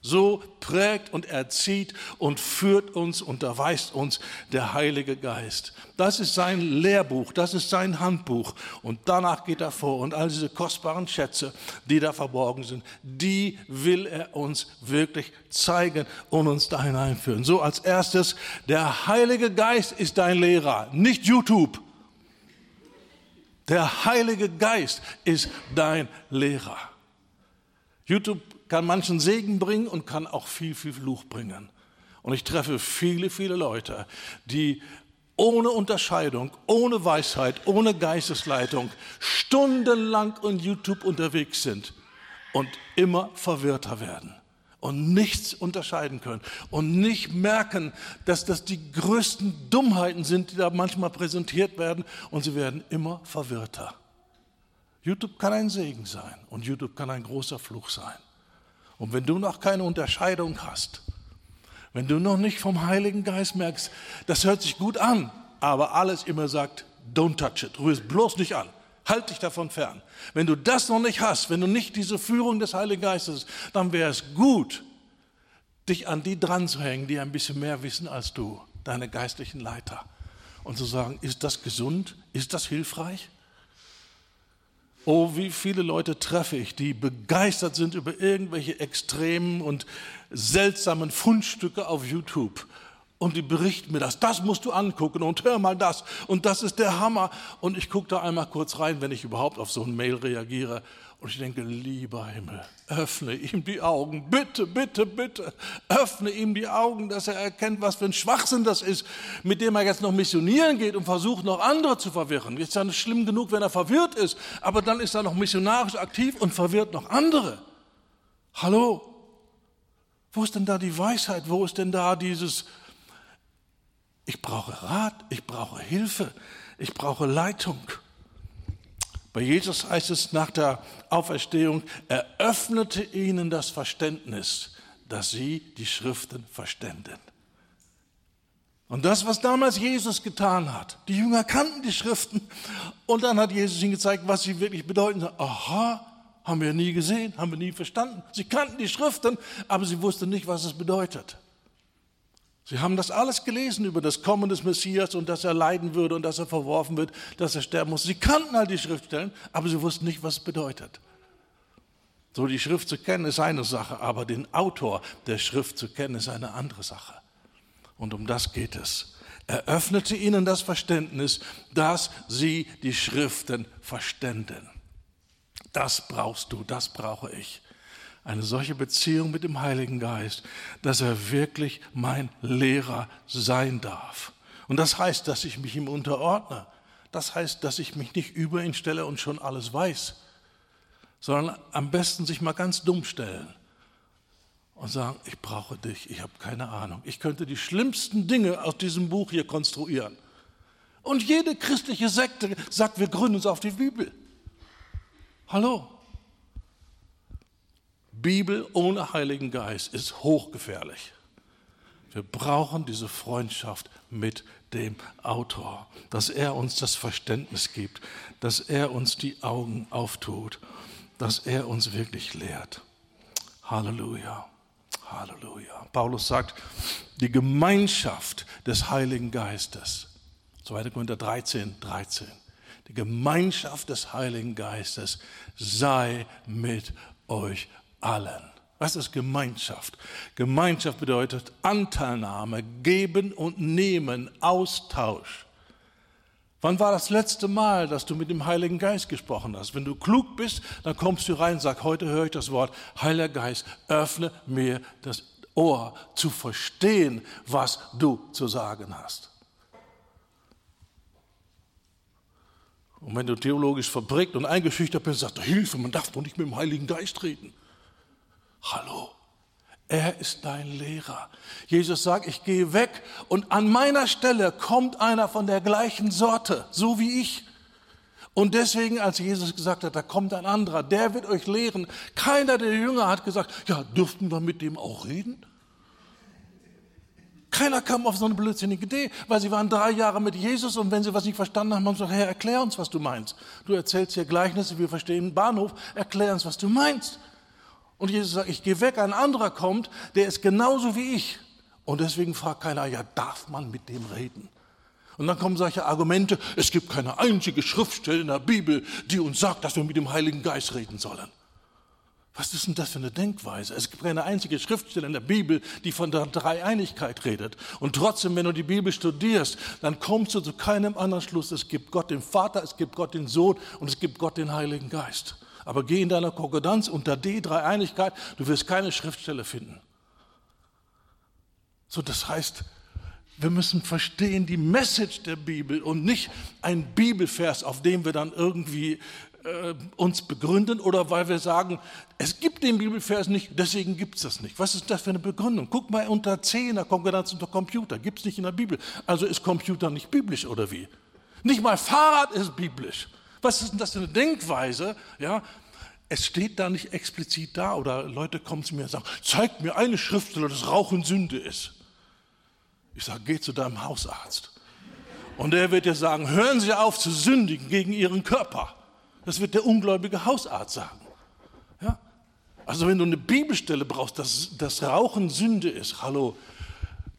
So prägt und erzieht und führt uns, unterweist uns der Heilige Geist. Das ist sein Lehrbuch, das ist sein Handbuch. Und danach geht er vor und all diese kostbaren Schätze, die da verborgen sind, die will er uns wirklich zeigen und uns da hineinführen. So als erstes, der Heilige Geist ist dein Lehrer, nicht YouTube. Der Heilige Geist ist dein Lehrer. YouTube kann manchen Segen bringen und kann auch viel, viel Fluch bringen. Und ich treffe viele, viele Leute, die ohne Unterscheidung, ohne Weisheit, ohne Geistesleitung stundenlang in YouTube unterwegs sind und immer verwirrter werden und nichts unterscheiden können und nicht merken, dass das die größten Dummheiten sind, die da manchmal präsentiert werden und sie werden immer verwirrter. YouTube kann ein Segen sein und YouTube kann ein großer Fluch sein. Und wenn du noch keine Unterscheidung hast, wenn du noch nicht vom Heiligen Geist merkst, das hört sich gut an, aber alles immer sagt, don't touch it, rühr es bloß nicht an. Halt dich davon fern. Wenn du das noch nicht hast, wenn du nicht diese Führung des Heiligen Geistes, dann wäre es gut, dich an die dran zu hängen, die ein bisschen mehr wissen als du, deine geistlichen Leiter. Und zu sagen, ist das gesund? Ist das hilfreich? Oh, wie viele Leute treffe ich, die begeistert sind über irgendwelche extremen und seltsamen Fundstücke auf YouTube und die berichten mir das. Das musst du angucken und hör mal das. Und das ist der Hammer. Und ich gucke da einmal kurz rein, wenn ich überhaupt auf so ein Mail reagiere. Und ich denke, lieber Himmel, öffne ihm die Augen. Bitte, bitte, bitte. Öffne ihm die Augen, dass er erkennt, was für ein Schwachsinn das ist, mit dem er jetzt noch missionieren geht und versucht, noch andere zu verwirren. Jetzt ist ja schlimm genug, wenn er verwirrt ist. Aber dann ist er noch missionarisch aktiv und verwirrt noch andere. Hallo? Wo ist denn da die Weisheit? Wo ist denn da dieses, ich brauche Rat, ich brauche Hilfe, ich brauche Leitung? Bei Jesus heißt es nach der Auferstehung, er öffnete ihnen das Verständnis, dass sie die Schriften verständen. Und das, was damals Jesus getan hat, die Jünger kannten die Schriften und dann hat Jesus ihnen gezeigt, was sie wirklich bedeuten. Aha, haben wir nie gesehen, haben wir nie verstanden. Sie kannten die Schriften, aber sie wussten nicht, was es bedeutet. Sie haben das alles gelesen über das Kommen des Messias und dass er leiden würde und dass er verworfen wird, dass er sterben muss. Sie kannten all die Schriftstellen, aber sie wussten nicht, was es bedeutet. So die Schrift zu kennen ist eine Sache, aber den Autor der Schrift zu kennen ist eine andere Sache. Und um das geht es. Er öffnete ihnen das Verständnis, dass sie die Schriften verständen. Das brauchst du, das brauche ich. Eine solche Beziehung mit dem Heiligen Geist, dass er wirklich mein Lehrer sein darf. Und das heißt, dass ich mich ihm unterordne. Das heißt, dass ich mich nicht über ihn stelle und schon alles weiß, sondern am besten sich mal ganz dumm stellen und sagen, ich brauche dich, ich habe keine Ahnung. Ich könnte die schlimmsten Dinge aus diesem Buch hier konstruieren. Und jede christliche Sekte sagt, wir gründen uns auf die Bibel. Hallo? Bibel ohne Heiligen Geist ist hochgefährlich. Wir brauchen diese Freundschaft mit dem Autor, dass er uns das Verständnis gibt, dass er uns die Augen auftut, dass er uns wirklich lehrt. Halleluja. Halleluja. Paulus sagt, die Gemeinschaft des Heiligen Geistes. 2. Korinther 13, 13. Die Gemeinschaft des Heiligen Geistes sei mit euch allen. Was ist Gemeinschaft? Gemeinschaft bedeutet Anteilnahme, geben und nehmen, Austausch. Wann war das letzte Mal, dass du mit dem Heiligen Geist gesprochen hast? Wenn du klug bist, dann kommst du rein und sagst, heute höre ich das Wort, Heiliger Geist, öffne mir das Ohr zu verstehen, was du zu sagen hast. Und wenn du theologisch verbrägt und eingeschüchtert bist, sagst du, Hilfe, man darf doch nicht mit dem Heiligen Geist reden. Hallo, er ist dein Lehrer. Jesus sagt, ich gehe weg und an meiner Stelle kommt einer von der gleichen Sorte, so wie ich. Und deswegen, als Jesus gesagt hat, da kommt ein anderer, der wird euch lehren. Keiner der Jünger hat gesagt, ja, dürften wir mit dem auch reden? Keiner kam auf so eine blödsinnige Idee, weil sie waren drei Jahre mit Jesus und wenn sie was nicht verstanden haben, haben sie gesagt, Herr, erklär uns, was du meinst. Du erzählst hier Gleichnisse, wir verstehen Bahnhof, erklär uns, was du meinst. Und Jesus sagt, ich gehe weg, ein anderer kommt, der ist genauso wie ich. Und deswegen fragt keiner, ja, darf man mit dem reden? Und dann kommen solche Argumente, es gibt keine einzige Schriftstelle in der Bibel, die uns sagt, dass wir mit dem Heiligen Geist reden sollen. Was ist denn das für eine Denkweise? Es gibt keine einzige Schriftstelle in der Bibel, die von der Dreieinigkeit redet. Und trotzdem, wenn du die Bibel studierst, dann kommst du zu keinem anderen Schluss. Es gibt Gott den Vater, es gibt Gott den Sohn und es gibt Gott den Heiligen Geist. Aber geh in deiner Konkordanz unter D, Dreieinigkeit, du wirst keine Schriftstelle finden. So, das heißt, wir müssen verstehen die Message der Bibel und nicht ein Bibelvers, auf dem wir dann irgendwie äh, uns begründen oder weil wir sagen, es gibt den Bibelvers nicht, deswegen gibt es das nicht. Was ist das für eine Begründung? Guck mal unter C in der Konkordanz unter Computer, gibt es nicht in der Bibel. Also ist Computer nicht biblisch oder wie? Nicht mal Fahrrad ist biblisch. Was ist denn das für eine Denkweise? Ja, es steht da nicht explizit da oder Leute kommen zu mir und sagen, zeig mir eine Schriftstelle, dass Rauchen Sünde ist. Ich sage, geh zu deinem Hausarzt. Und er wird dir sagen, hören Sie auf zu sündigen gegen Ihren Körper. Das wird der ungläubige Hausarzt sagen. Ja? Also wenn du eine Bibelstelle brauchst, dass das Rauchen Sünde ist, hallo,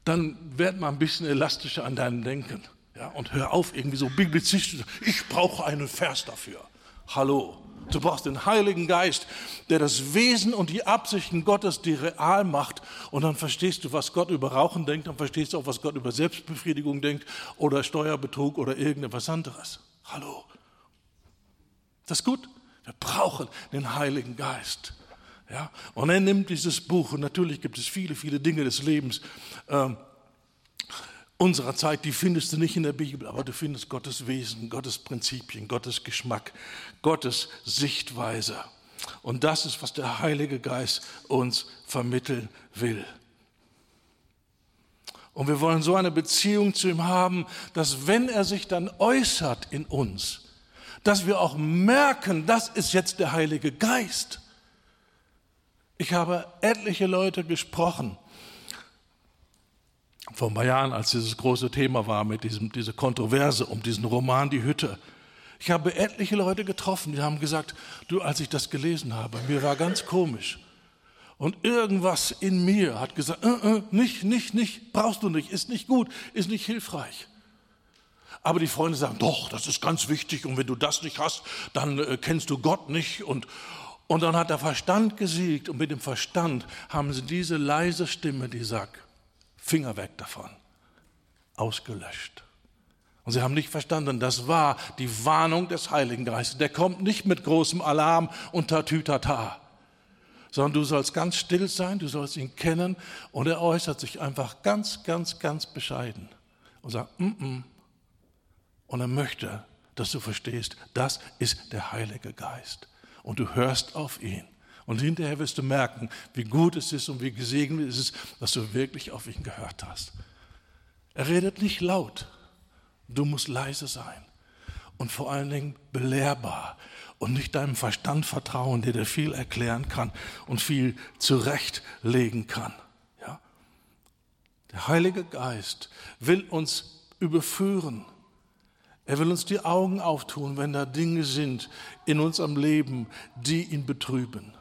dann werd mal ein bisschen elastischer an deinem Denken. Ja, und hör auf, irgendwie so biblizistisch. Ich brauche einen Vers dafür. Hallo. Du brauchst den Heiligen Geist, der das Wesen und die Absichten Gottes dir real macht. Und dann verstehst du, was Gott über Rauchen denkt, dann verstehst du auch, was Gott über Selbstbefriedigung denkt oder Steuerbetrug oder irgendetwas anderes. Hallo. Das ist gut. Wir brauchen den Heiligen Geist. Ja? Und er nimmt dieses Buch, und natürlich gibt es viele, viele Dinge des Lebens, ähm, unserer Zeit, die findest du nicht in der Bibel, aber du findest Gottes Wesen, Gottes Prinzipien, Gottes Geschmack, Gottes Sichtweise. Und das ist, was der Heilige Geist uns vermitteln will. Und wir wollen so eine Beziehung zu ihm haben, dass wenn er sich dann äußert in uns, dass wir auch merken, das ist jetzt der Heilige Geist. Ich habe etliche Leute gesprochen, vor ein paar Jahren, als dieses große Thema war mit diesem, diese Kontroverse um diesen Roman Die Hütte. Ich habe etliche Leute getroffen, die haben gesagt, du, als ich das gelesen habe, mir war ganz komisch. Und irgendwas in mir hat gesagt, äh, äh, nicht, nicht, nicht, brauchst du nicht, ist nicht gut, ist nicht hilfreich. Aber die Freunde sagen, doch, das ist ganz wichtig und wenn du das nicht hast, dann äh, kennst du Gott nicht. Und, und dann hat der Verstand gesiegt und mit dem Verstand haben sie diese leise Stimme, die sagt, Finger weg davon, ausgelöscht. Und sie haben nicht verstanden, das war die Warnung des Heiligen Geistes. Der kommt nicht mit großem Alarm und Tatütata sondern du sollst ganz still sein, du sollst ihn kennen und er äußert sich einfach ganz, ganz, ganz bescheiden und sagt, mm -mm. und er möchte, dass du verstehst, das ist der Heilige Geist und du hörst auf ihn. Und hinterher wirst du merken, wie gut es ist und wie gesegnet es ist, dass du wirklich auf ihn gehört hast. Er redet nicht laut, du musst leise sein und vor allen Dingen belehrbar und nicht deinem Verstand vertrauen, der dir viel erklären kann und viel zurechtlegen kann. Ja? Der Heilige Geist will uns überführen. Er will uns die Augen auftun, wenn da Dinge sind in unserem Leben, die ihn betrüben.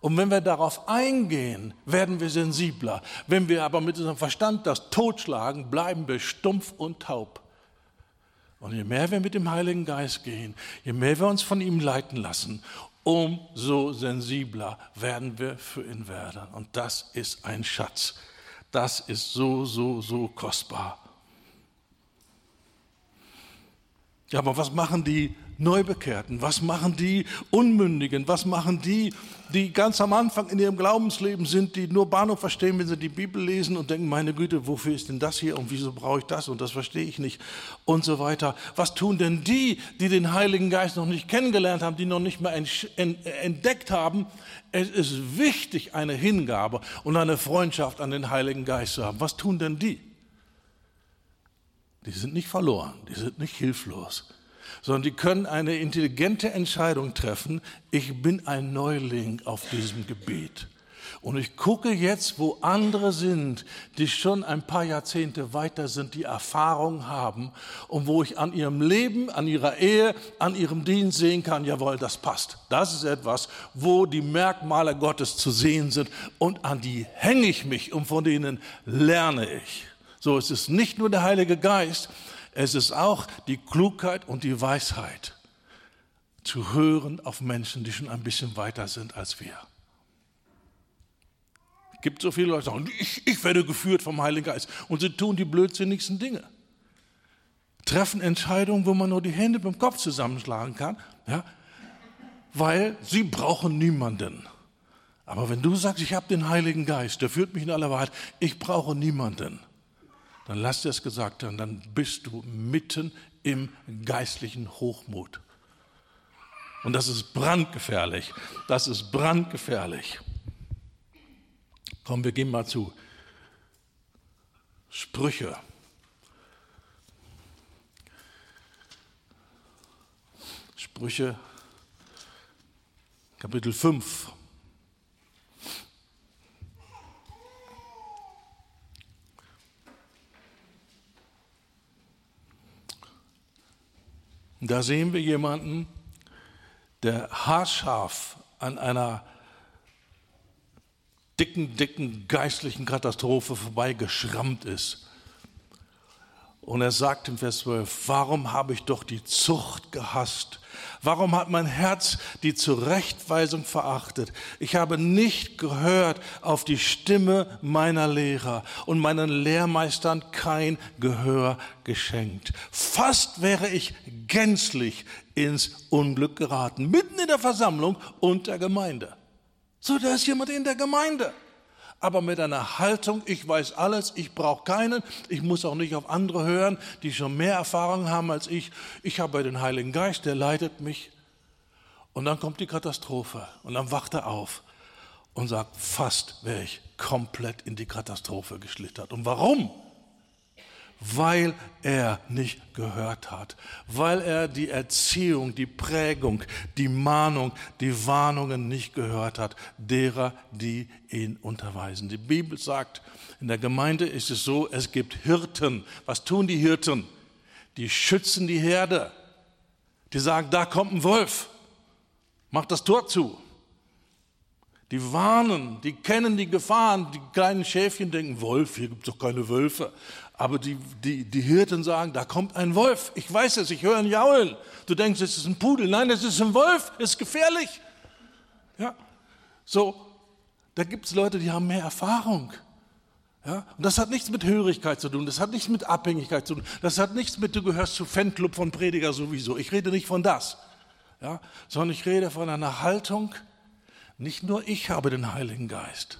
Und wenn wir darauf eingehen, werden wir sensibler. Wenn wir aber mit unserem Verstand das totschlagen, bleiben wir stumpf und taub. Und je mehr wir mit dem Heiligen Geist gehen, je mehr wir uns von ihm leiten lassen, umso sensibler werden wir für ihn werden. Und das ist ein Schatz. Das ist so, so, so kostbar. Ja, aber was machen die Neubekehrten? Was machen die Unmündigen? Was machen die, die ganz am Anfang in ihrem Glaubensleben sind, die nur Bahnhof verstehen, wenn sie die Bibel lesen und denken, meine Güte, wofür ist denn das hier und wieso brauche ich das und das verstehe ich nicht und so weiter. Was tun denn die, die den Heiligen Geist noch nicht kennengelernt haben, die noch nicht mehr entdeckt haben? Es ist wichtig, eine Hingabe und eine Freundschaft an den Heiligen Geist zu haben. Was tun denn die? Die sind nicht verloren, die sind nicht hilflos, sondern die können eine intelligente Entscheidung treffen. Ich bin ein Neuling auf diesem Gebiet. Und ich gucke jetzt, wo andere sind, die schon ein paar Jahrzehnte weiter sind, die Erfahrung haben und wo ich an ihrem Leben, an ihrer Ehe, an ihrem Dienst sehen kann, jawohl, das passt. Das ist etwas, wo die Merkmale Gottes zu sehen sind und an die hänge ich mich und von denen lerne ich. So, es ist nicht nur der Heilige Geist, es ist auch die Klugheit und die Weisheit, zu hören auf Menschen, die schon ein bisschen weiter sind als wir. Es gibt so viele Leute, die sagen, ich, ich werde geführt vom Heiligen Geist. Und sie tun die blödsinnigsten Dinge. Treffen Entscheidungen, wo man nur die Hände beim Kopf zusammenschlagen kann, ja, weil sie brauchen niemanden. Aber wenn du sagst, ich habe den Heiligen Geist, der führt mich in aller Wahrheit, ich brauche niemanden, dann lass dir das gesagt haben, dann bist du mitten im geistlichen Hochmut. Und das ist brandgefährlich. Das ist brandgefährlich. Komm, wir gehen mal zu Sprüche. Sprüche Kapitel 5. Da sehen wir jemanden, der haarscharf an einer dicken, dicken geistlichen Katastrophe vorbeigeschrammt ist. Und er sagt im Vers 12, warum habe ich doch die Zucht gehasst? Warum hat mein Herz die Zurechtweisung verachtet? Ich habe nicht gehört auf die Stimme meiner Lehrer und meinen Lehrmeistern kein Gehör geschenkt. Fast wäre ich gänzlich ins Unglück geraten, mitten in der Versammlung und der Gemeinde. So, da ist jemand in der Gemeinde aber mit einer Haltung, ich weiß alles, ich brauche keinen, ich muss auch nicht auf andere hören, die schon mehr Erfahrung haben als ich. Ich habe den Heiligen Geist, der leitet mich. Und dann kommt die Katastrophe und dann wacht er auf und sagt, fast wäre ich komplett in die Katastrophe geschlittert. Und warum? Weil er nicht gehört hat, weil er die Erziehung, die Prägung, die Mahnung, die Warnungen nicht gehört hat, derer, die ihn unterweisen. Die Bibel sagt, in der Gemeinde ist es so, es gibt Hirten. Was tun die Hirten? Die schützen die Herde. Die sagen, da kommt ein Wolf, mach das Tor zu. Die warnen, die kennen die Gefahren. Die kleinen Schäfchen denken, Wolf, hier gibt es doch keine Wölfe. Aber die, die, die Hirten sagen, da kommt ein Wolf. Ich weiß es, ich höre ein Jaulen. Du denkst, es ist ein Pudel. Nein, es ist ein Wolf, es ist gefährlich. Ja, so, da gibt es Leute, die haben mehr Erfahrung. Ja, und das hat nichts mit Hörigkeit zu tun, das hat nichts mit Abhängigkeit zu tun, das hat nichts mit, du gehörst zu Fanclub von Prediger sowieso. Ich rede nicht von das, ja, sondern ich rede von einer Haltung, nicht nur ich habe den Heiligen Geist,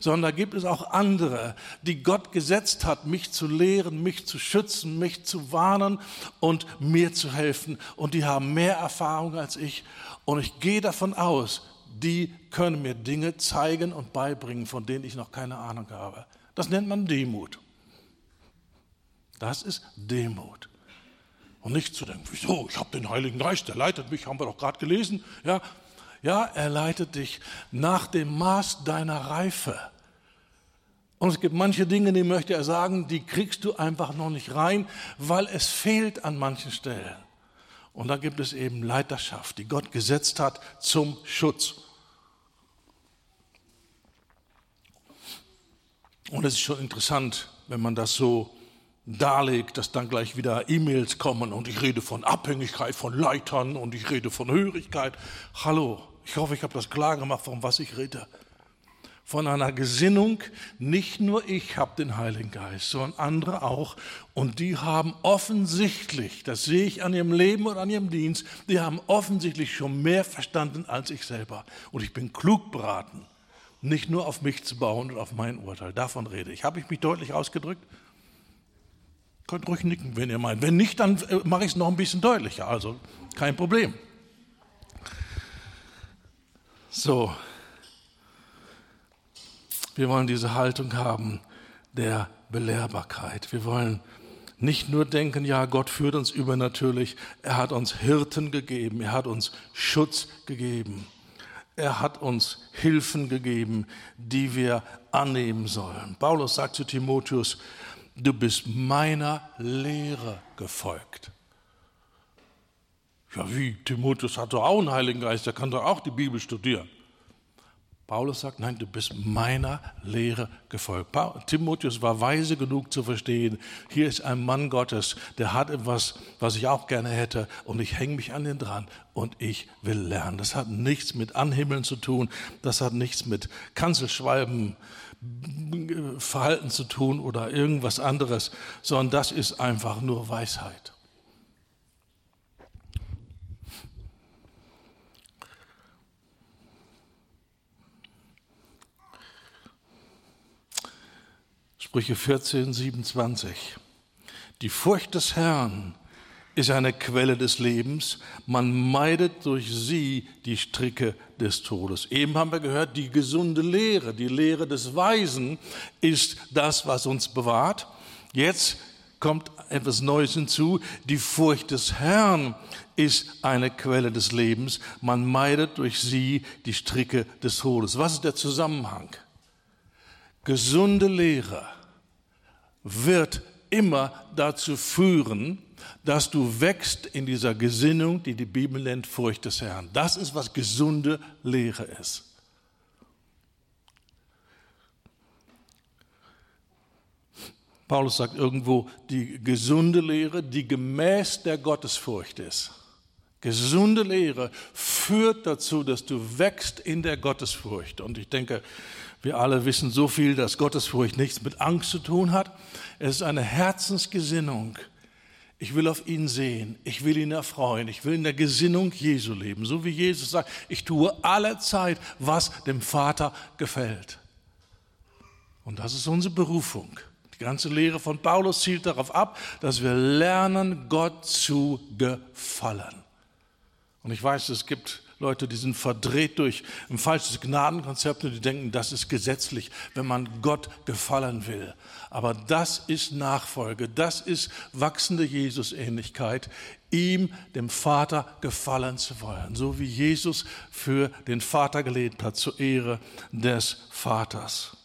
sondern da gibt es auch andere, die Gott gesetzt hat, mich zu lehren, mich zu schützen, mich zu warnen und mir zu helfen. Und die haben mehr Erfahrung als ich. Und ich gehe davon aus, die können mir Dinge zeigen und beibringen, von denen ich noch keine Ahnung habe. Das nennt man Demut. Das ist Demut. Und nicht zu denken, wieso, ich habe den Heiligen Geist, der leitet mich, haben wir doch gerade gelesen. Ja, ja, er leitet dich nach dem Maß deiner Reife. Und es gibt manche Dinge, die möchte er sagen, die kriegst du einfach noch nicht rein, weil es fehlt an manchen Stellen. Und da gibt es eben Leiterschaft, die Gott gesetzt hat zum Schutz. Und es ist schon interessant, wenn man das so darlegt, dass dann gleich wieder E-Mails kommen und ich rede von Abhängigkeit von Leitern und ich rede von Hörigkeit. Hallo, ich hoffe, ich habe das klar gemacht, von was ich rede. Von einer Gesinnung, nicht nur ich habe den Heiligen Geist, sondern andere auch. Und die haben offensichtlich, das sehe ich an ihrem Leben und an ihrem Dienst, die haben offensichtlich schon mehr verstanden als ich selber. Und ich bin klug beraten, nicht nur auf mich zu bauen und auf mein Urteil. Davon rede ich. Habe ich mich deutlich ausgedrückt? Könnt ruhig nicken, wenn ihr meint. Wenn nicht, dann äh, mache ich es noch ein bisschen deutlicher. Also kein Problem. So, wir wollen diese Haltung haben der Belehrbarkeit. Wir wollen nicht nur denken, ja, Gott führt uns übernatürlich, er hat uns Hirten gegeben, er hat uns Schutz gegeben, er hat uns Hilfen gegeben, die wir annehmen sollen. Paulus sagt zu Timotheus, du bist meiner Lehre gefolgt. Ja, wie? Timotheus hat doch auch einen Heiligen Geist, der kann doch auch die Bibel studieren. Paulus sagt, nein, du bist meiner Lehre gefolgt. Timotheus war weise genug zu verstehen, hier ist ein Mann Gottes, der hat etwas, was ich auch gerne hätte und ich hänge mich an den dran und ich will lernen. Das hat nichts mit Anhimmeln zu tun, das hat nichts mit Kanzelschwalben, Verhalten zu tun oder irgendwas anderes, sondern das ist einfach nur Weisheit. Sprüche 14, 27. Die Furcht des Herrn ist eine Quelle des Lebens. Man meidet durch sie die Stricke des Todes. Eben haben wir gehört, die gesunde Lehre, die Lehre des Weisen ist das, was uns bewahrt. Jetzt kommt etwas Neues hinzu. Die Furcht des Herrn ist eine Quelle des Lebens. Man meidet durch sie die Stricke des Todes. Was ist der Zusammenhang? Gesunde Lehre wird immer dazu führen, dass du wächst in dieser Gesinnung, die die Bibel nennt Furcht des Herrn. Das ist, was gesunde Lehre ist. Paulus sagt irgendwo, die gesunde Lehre, die gemäß der Gottesfurcht ist. Gesunde Lehre führt dazu, dass du wächst in der Gottesfurcht. Und ich denke, wir alle wissen so viel, dass Gottesfurcht nichts mit Angst zu tun hat. Es ist eine Herzensgesinnung. Ich will auf ihn sehen. Ich will ihn erfreuen. Ich will in der Gesinnung Jesu leben. So wie Jesus sagt, ich tue alle Zeit, was dem Vater gefällt. Und das ist unsere Berufung. Die ganze Lehre von Paulus zielt darauf ab, dass wir lernen, Gott zu gefallen. Und ich weiß, es gibt Leute, die sind verdreht durch ein falsches Gnadenkonzept und die denken, das ist gesetzlich, wenn man Gott gefallen will. Aber das ist Nachfolge, das ist wachsende Jesusähnlichkeit, ihm, dem Vater, gefallen zu wollen, so wie Jesus für den Vater gelebt hat, zur Ehre des Vaters.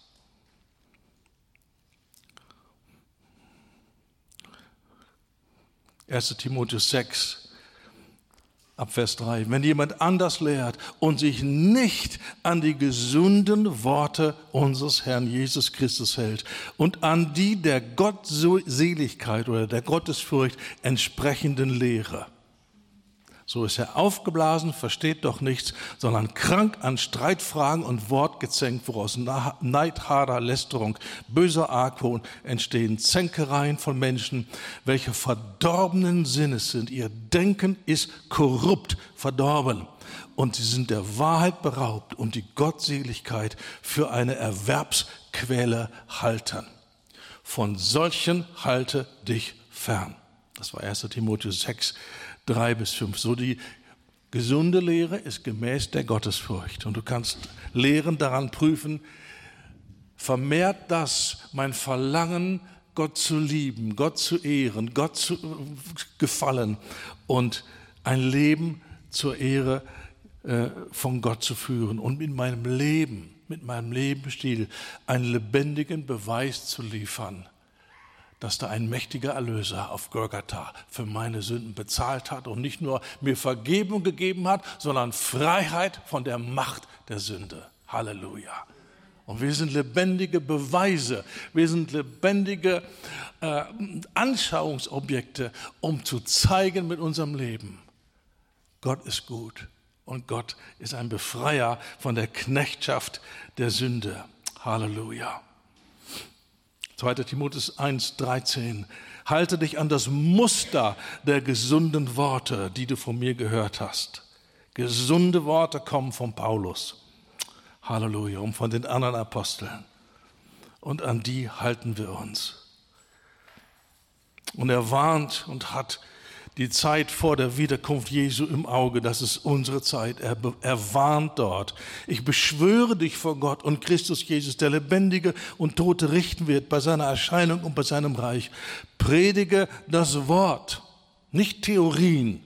1 Timotheus 6, ab Vers 3. Wenn jemand anders lehrt und sich nicht an die gesunden Worte unseres Herrn Jesus Christus hält und an die der Gottseligkeit oder der Gottesfurcht entsprechenden Lehre, so ist er aufgeblasen, versteht doch nichts, sondern krank an Streitfragen und Wortgezänk, woraus Neid, Hader, Lästerung, böser Argwohn entstehen, Zänkereien von Menschen, welche verdorbenen Sinnes sind. Ihr Denken ist korrupt, verdorben. Und sie sind der Wahrheit beraubt und die Gottseligkeit für eine Erwerbsquelle halten. Von solchen halte dich fern. Das war 1 Timotheus 6, drei bis fünf. So die gesunde Lehre ist gemäß der Gottesfurcht. Und du kannst Lehren daran prüfen, vermehrt das mein Verlangen, Gott zu lieben, Gott zu ehren, Gott zu gefallen und ein Leben zur Ehre äh, von Gott zu führen und in meinem Leben, mit meinem Lebensstil einen lebendigen Beweis zu liefern dass da ein mächtiger Erlöser auf Golgatha für meine Sünden bezahlt hat und nicht nur mir Vergebung gegeben hat, sondern Freiheit von der Macht der Sünde. Halleluja. Und wir sind lebendige Beweise, wir sind lebendige äh, Anschauungsobjekte, um zu zeigen mit unserem Leben, Gott ist gut und Gott ist ein Befreier von der Knechtschaft der Sünde. Halleluja. 2. Timotheus 1, 13. Halte dich an das Muster der gesunden Worte, die du von mir gehört hast. Gesunde Worte kommen von Paulus. Halleluja, und von den anderen Aposteln. Und an die halten wir uns. Und er warnt und hat die Zeit vor der Wiederkunft Jesu im Auge. Das ist unsere Zeit. Er, er warnt dort. Ich beschwöre dich vor Gott und Christus Jesus, der Lebendige und Tote richten wird bei seiner Erscheinung und bei seinem Reich. Predige das Wort, nicht Theorien,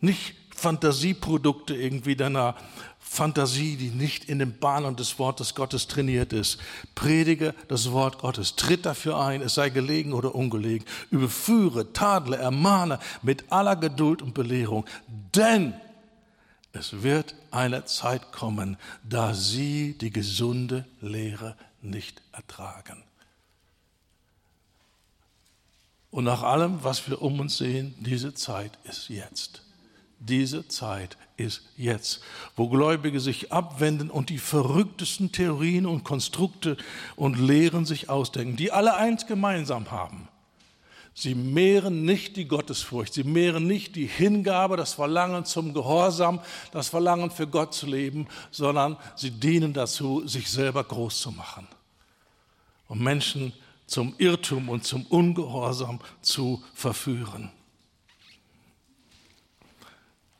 nicht Fantasieprodukte irgendwie deiner Fantasie, die nicht in den Bahnen des Wortes Gottes trainiert ist. Predige das Wort Gottes. Tritt dafür ein, es sei gelegen oder ungelegen. Überführe, tadle, ermahne mit aller Geduld und Belehrung. Denn es wird eine Zeit kommen, da sie die gesunde Lehre nicht ertragen. Und nach allem, was wir um uns sehen, diese Zeit ist jetzt. Diese Zeit ist jetzt, wo Gläubige sich abwenden und die verrücktesten Theorien und Konstrukte und Lehren sich ausdenken, die alle eins gemeinsam haben. Sie mehren nicht die Gottesfurcht, sie mehren nicht die Hingabe, das Verlangen zum Gehorsam, das Verlangen für Gott zu leben, sondern sie dienen dazu, sich selber groß zu machen und Menschen zum Irrtum und zum Ungehorsam zu verführen.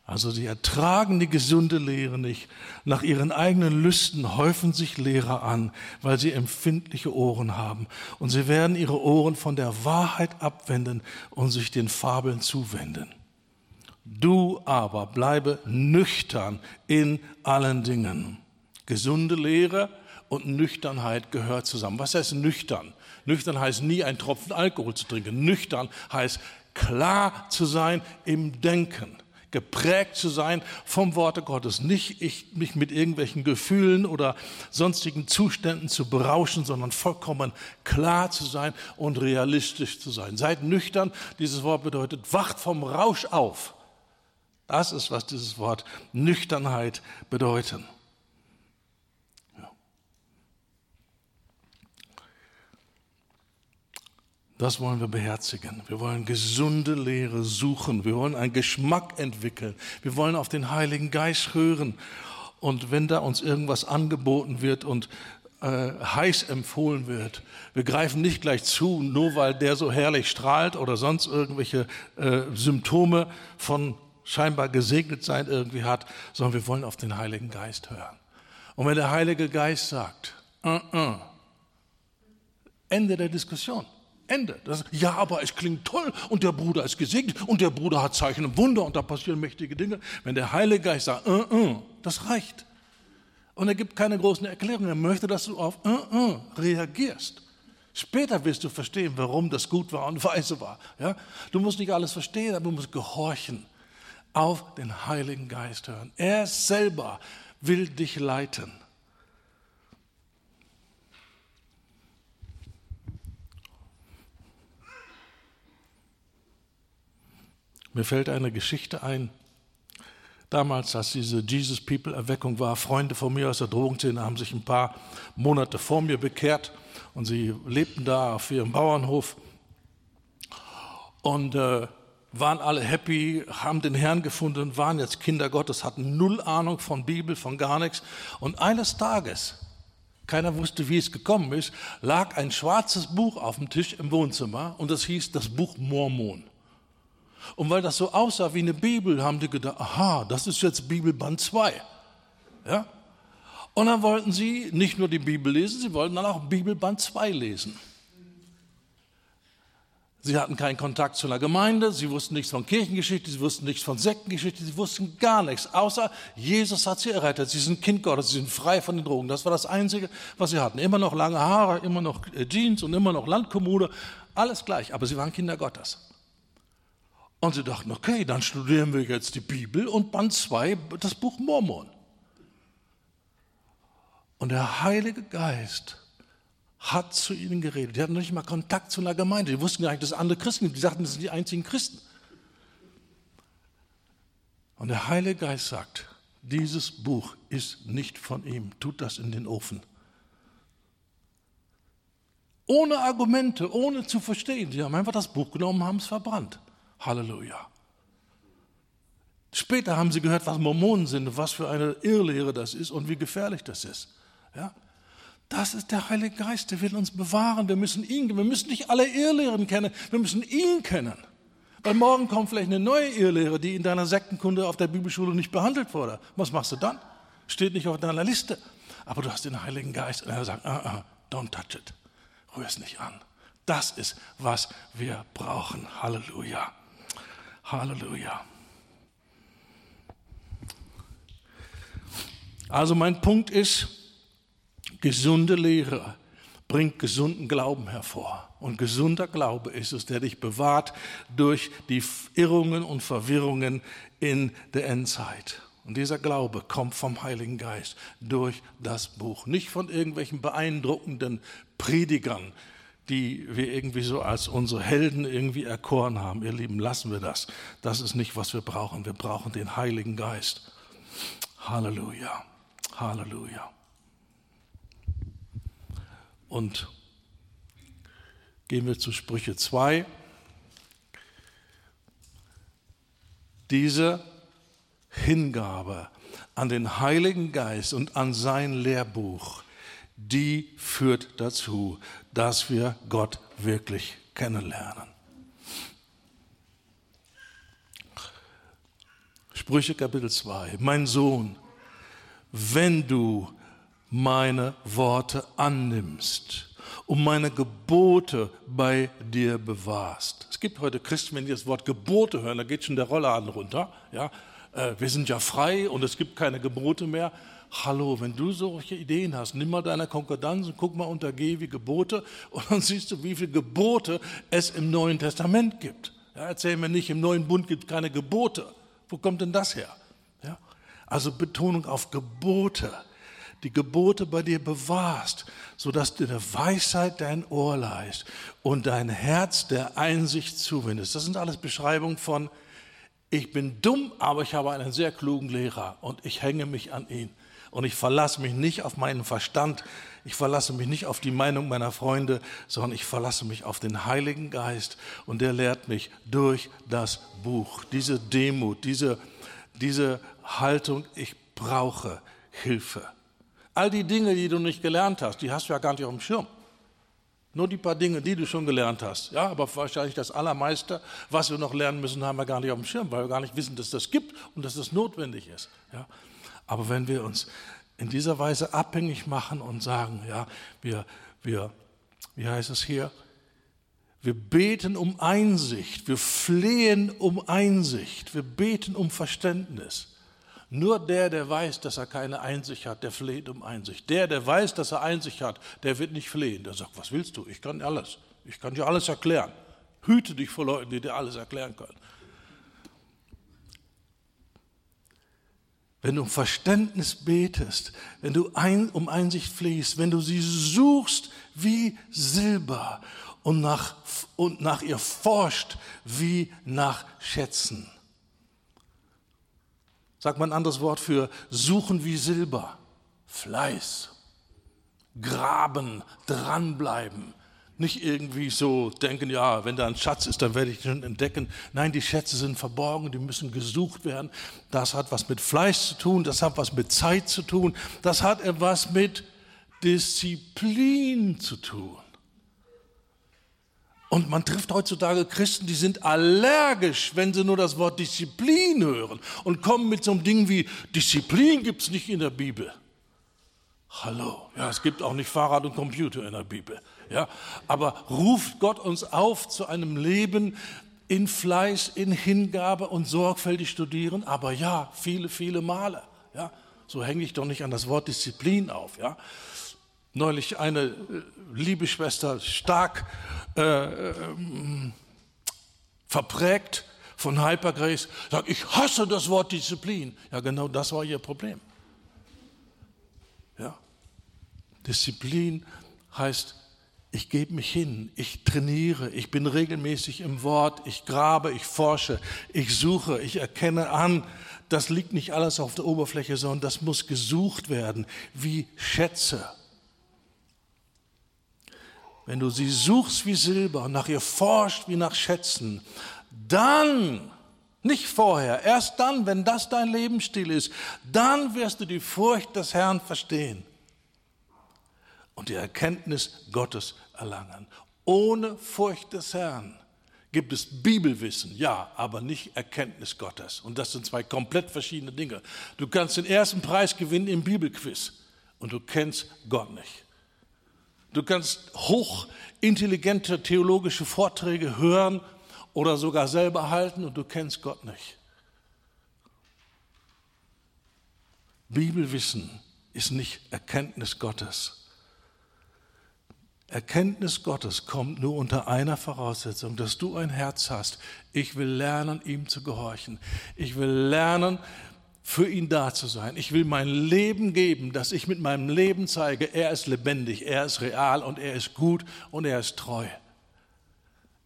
Also sie ertragen die gesunde Lehre nicht. Nach ihren eigenen Lüsten häufen sich Lehrer an, weil sie empfindliche Ohren haben. Und sie werden ihre Ohren von der Wahrheit abwenden und sich den Fabeln zuwenden. Du aber bleibe nüchtern in allen Dingen. Gesunde Lehre und Nüchternheit gehört zusammen. Was heißt nüchtern? Nüchtern heißt nie ein Tropfen Alkohol zu trinken. Nüchtern heißt klar zu sein im Denken geprägt zu sein vom Worte Gottes. Nicht ich, mich mit irgendwelchen Gefühlen oder sonstigen Zuständen zu berauschen, sondern vollkommen klar zu sein und realistisch zu sein. Seid nüchtern, dieses Wort bedeutet, wacht vom Rausch auf. Das ist, was dieses Wort Nüchternheit bedeutet. Das wollen wir beherzigen. Wir wollen gesunde Lehre suchen. Wir wollen einen Geschmack entwickeln. Wir wollen auf den Heiligen Geist hören. Und wenn da uns irgendwas angeboten wird und äh, heiß empfohlen wird, wir greifen nicht gleich zu, nur weil der so herrlich strahlt oder sonst irgendwelche äh, Symptome von scheinbar gesegnet sein irgendwie hat, sondern wir wollen auf den Heiligen Geist hören. Und wenn der Heilige Geist sagt, uh -uh, Ende der Diskussion. Ende. Das, ja, aber es klingt toll und der Bruder ist gesegnet und der Bruder hat Zeichen und Wunder und da passieren mächtige Dinge. Wenn der Heilige Geist sagt, uh, uh, das reicht. Und er gibt keine großen Erklärungen. Er möchte, dass du auf uh, reagierst. Später wirst du verstehen, warum das gut war und *laughs* weise war. Ja? Du musst nicht alles verstehen, aber du musst gehorchen. Auf den Heiligen Geist hören. Er selber will dich leiten. Mir fällt eine Geschichte ein. Damals, als diese Jesus People Erweckung war, Freunde von mir aus der Drogenszene haben sich ein paar Monate vor mir bekehrt und sie lebten da auf ihrem Bauernhof und äh, waren alle happy, haben den Herrn gefunden, waren jetzt Kinder Gottes, hatten null Ahnung von Bibel, von gar nichts. Und eines Tages, keiner wusste, wie es gekommen ist, lag ein schwarzes Buch auf dem Tisch im Wohnzimmer und das hieß das Buch Mormon. Und weil das so aussah wie eine Bibel, haben die gedacht, aha, das ist jetzt Bibelband 2. Ja? Und dann wollten sie nicht nur die Bibel lesen, sie wollten dann auch Bibelband 2 lesen. Sie hatten keinen Kontakt zu einer Gemeinde, sie wussten nichts von Kirchengeschichte, sie wussten nichts von Sektengeschichte, sie wussten gar nichts, außer Jesus hat sie errettet. Sie sind Kind Gottes, sie sind frei von den Drogen. Das war das Einzige, was sie hatten. Immer noch lange Haare, immer noch äh, Jeans und immer noch Landkommode, alles gleich, aber sie waren Kinder Gottes. Und sie dachten, okay, dann studieren wir jetzt die Bibel und Band 2, das Buch Mormon. Und der Heilige Geist hat zu ihnen geredet. Die hatten nicht mal Kontakt zu einer Gemeinde. Die wussten gar nicht, dass es andere Christen gibt. Die sagten, das sind die einzigen Christen. Und der Heilige Geist sagt, dieses Buch ist nicht von ihm. Tut das in den Ofen. Ohne Argumente, ohne zu verstehen. Sie haben einfach das Buch genommen, haben es verbrannt. Halleluja. Später haben sie gehört, was Mormonen sind, was für eine Irrlehre das ist und wie gefährlich das ist. Ja? Das ist der Heilige Geist, der will uns bewahren. Wir müssen ihn, wir müssen nicht alle Irrlehren kennen, wir müssen ihn kennen. Weil morgen kommt vielleicht eine neue Irrlehre, die in deiner Sektenkunde auf der Bibelschule nicht behandelt wurde. Was machst du dann? Steht nicht auf deiner Liste. Aber du hast den Heiligen Geist und er sagt, uh -uh, don't touch it. Rühr es nicht an. Das ist, was wir brauchen. Halleluja. Halleluja. Also mein Punkt ist, gesunde Lehre bringt gesunden Glauben hervor. Und gesunder Glaube ist es, der dich bewahrt durch die Irrungen und Verwirrungen in der Endzeit. Und dieser Glaube kommt vom Heiligen Geist durch das Buch, nicht von irgendwelchen beeindruckenden Predigern, die wir irgendwie so als unsere Helden irgendwie erkoren haben. Ihr Lieben, lassen wir das. Das ist nicht, was wir brauchen. Wir brauchen den Heiligen Geist. Halleluja. Halleluja. Und gehen wir zu Sprüche 2. Diese Hingabe an den Heiligen Geist und an sein Lehrbuch die führt dazu, dass wir Gott wirklich kennenlernen. Sprüche Kapitel 2. Mein Sohn, wenn du meine Worte annimmst und meine Gebote bei dir bewahrst. Es gibt heute Christen, wenn die das Wort Gebote hören, da geht schon der Rollladen runter. Ja, äh, wir sind ja frei und es gibt keine Gebote mehr. Hallo, wenn du solche Ideen hast, nimm mal deine Konkordanz und guck mal unter G wie Gebote *laughs* und dann siehst du, wie viele Gebote es im Neuen Testament gibt. Ja, erzähl mir nicht, im Neuen Bund gibt es keine Gebote. Wo kommt denn das her? Ja? Also Betonung auf Gebote. Die Gebote bei dir bewahrst, sodass dir der Weisheit dein Ohr leist und dein Herz der Einsicht zuwendest. Das sind alles Beschreibungen von, ich bin dumm, aber ich habe einen sehr klugen Lehrer und ich hänge mich an ihn. Und ich verlasse mich nicht auf meinen Verstand, ich verlasse mich nicht auf die Meinung meiner Freunde, sondern ich verlasse mich auf den Heiligen Geist und der lehrt mich durch das Buch. Diese Demut, diese, diese Haltung, ich brauche Hilfe. All die Dinge, die du nicht gelernt hast, die hast du ja gar nicht auf dem Schirm. Nur die paar Dinge, die du schon gelernt hast. Ja, aber wahrscheinlich das Allermeiste, was wir noch lernen müssen, haben wir gar nicht auf dem Schirm, weil wir gar nicht wissen, dass das gibt und dass das notwendig ist. Ja, aber wenn wir uns in dieser Weise abhängig machen und sagen, ja, wir, wir, wie heißt es hier? Wir beten um Einsicht, wir flehen um Einsicht, wir beten um Verständnis. Nur der, der weiß, dass er keine Einsicht hat, der fleht um Einsicht. Der, der weiß, dass er Einsicht hat, der wird nicht flehen. Der sagt, was willst du? Ich kann alles. Ich kann dir alles erklären. Hüte dich vor Leuten, die dir alles erklären können. Wenn du um Verständnis betest, wenn du ein, um Einsicht fließt, wenn du sie suchst wie Silber und nach, und nach ihr forscht wie nach Schätzen, Sagt man ein anderes Wort für suchen wie Silber. Fleiß. Graben, dranbleiben. Nicht irgendwie so denken, ja, wenn da ein Schatz ist, dann werde ich ihn entdecken. Nein, die Schätze sind verborgen, die müssen gesucht werden. Das hat was mit Fleiß zu tun, das hat was mit Zeit zu tun, das hat etwas mit Disziplin zu tun. Und man trifft heutzutage Christen, die sind allergisch, wenn sie nur das Wort Disziplin hören und kommen mit so einem Ding wie Disziplin gibt es nicht in der Bibel. Hallo, ja, es gibt auch nicht Fahrrad und Computer in der Bibel. Ja, aber ruft Gott uns auf zu einem Leben in Fleiß, in Hingabe und sorgfältig studieren? Aber ja, viele, viele Male. Ja, so hänge ich doch nicht an das Wort Disziplin auf. Ja, neulich eine äh, liebe Schwester stark äh, äh, verprägt von Hypergrace, sagt, ich hasse das Wort Disziplin. Ja, genau das war ihr Problem. Ja. Disziplin heißt, ich gebe mich hin, ich trainiere, ich bin regelmäßig im Wort, ich grabe, ich forsche, ich suche, ich erkenne an, das liegt nicht alles auf der Oberfläche, sondern das muss gesucht werden wie Schätze wenn du sie suchst wie Silber und nach ihr forscht wie nach Schätzen, dann, nicht vorher, erst dann, wenn das dein Lebensstil ist, dann wirst du die Furcht des Herrn verstehen und die Erkenntnis Gottes erlangen. Ohne Furcht des Herrn gibt es Bibelwissen, ja, aber nicht Erkenntnis Gottes. Und das sind zwei komplett verschiedene Dinge. Du kannst den ersten Preis gewinnen im Bibelquiz und du kennst Gott nicht. Du kannst hochintelligente theologische Vorträge hören oder sogar selber halten und du kennst Gott nicht. Bibelwissen ist nicht Erkenntnis Gottes. Erkenntnis Gottes kommt nur unter einer Voraussetzung, dass du ein Herz hast. Ich will lernen, ihm zu gehorchen. Ich will lernen, für ihn da zu sein. Ich will mein Leben geben, dass ich mit meinem Leben zeige, er ist lebendig, er ist real und er ist gut und er ist treu.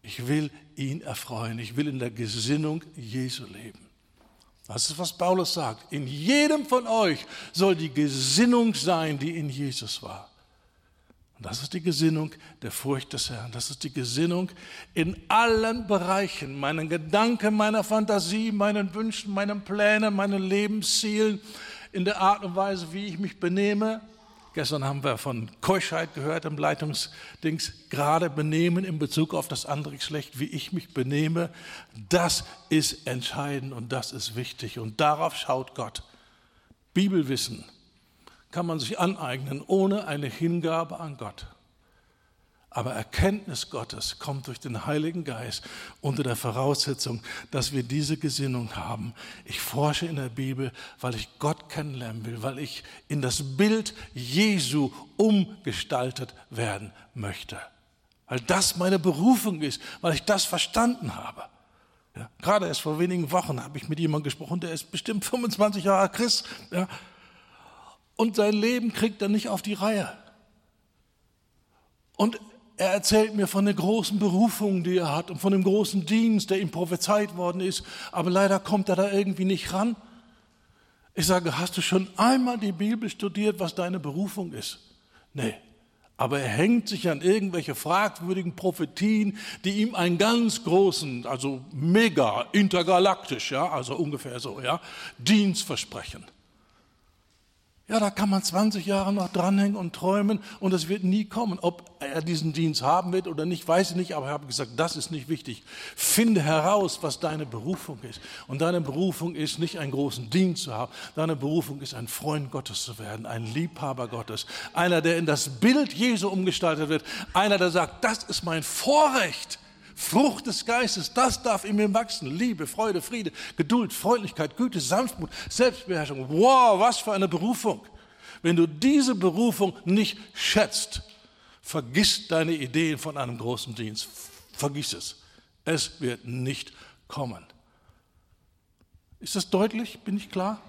Ich will ihn erfreuen. Ich will in der Gesinnung Jesu leben. Das ist, was Paulus sagt. In jedem von euch soll die Gesinnung sein, die in Jesus war. Und das ist die Gesinnung der Furcht des Herrn. Das ist die Gesinnung in allen Bereichen, meinen Gedanken, meiner Fantasie, meinen Wünschen, meinen Plänen, meinen Lebenszielen, in der Art und Weise, wie ich mich benehme. Gestern haben wir von Keuschheit gehört im Leitungsdings, gerade benehmen in Bezug auf das andere Geschlecht, wie ich mich benehme. Das ist entscheidend und das ist wichtig und darauf schaut Gott. Bibelwissen, kann man sich aneignen ohne eine Hingabe an Gott. Aber Erkenntnis Gottes kommt durch den Heiligen Geist unter der Voraussetzung, dass wir diese Gesinnung haben. Ich forsche in der Bibel, weil ich Gott kennenlernen will, weil ich in das Bild Jesu umgestaltet werden möchte. Weil das meine Berufung ist, weil ich das verstanden habe. Ja, gerade erst vor wenigen Wochen habe ich mit jemandem gesprochen, der ist bestimmt 25 Jahre Christ. Ja, und sein Leben kriegt er nicht auf die Reihe. Und er erzählt mir von der großen Berufung, die er hat und von dem großen Dienst, der ihm prophezeit worden ist, aber leider kommt er da irgendwie nicht ran. Ich sage, hast du schon einmal die Bibel studiert, was deine Berufung ist? Nee. Aber er hängt sich an irgendwelche fragwürdigen Prophetien, die ihm einen ganz großen, also mega, intergalaktisch, ja, also ungefähr so, ja, Dienst versprechen. Ja, da kann man 20 Jahre noch dranhängen und träumen und es wird nie kommen. Ob er diesen Dienst haben wird oder nicht, weiß ich nicht, aber ich habe gesagt, das ist nicht wichtig. Finde heraus, was deine Berufung ist. Und deine Berufung ist nicht einen großen Dienst zu haben. Deine Berufung ist ein Freund Gottes zu werden, ein Liebhaber Gottes. Einer, der in das Bild Jesu umgestaltet wird. Einer, der sagt, das ist mein Vorrecht. Frucht des Geistes, das darf in mir wachsen. Liebe, Freude, Friede, Geduld, Freundlichkeit, Güte, Sanftmut, Selbstbeherrschung. Wow, was für eine Berufung. Wenn du diese Berufung nicht schätzt, vergiss deine Ideen von einem großen Dienst. Vergiss es. Es wird nicht kommen. Ist das deutlich? Bin ich klar?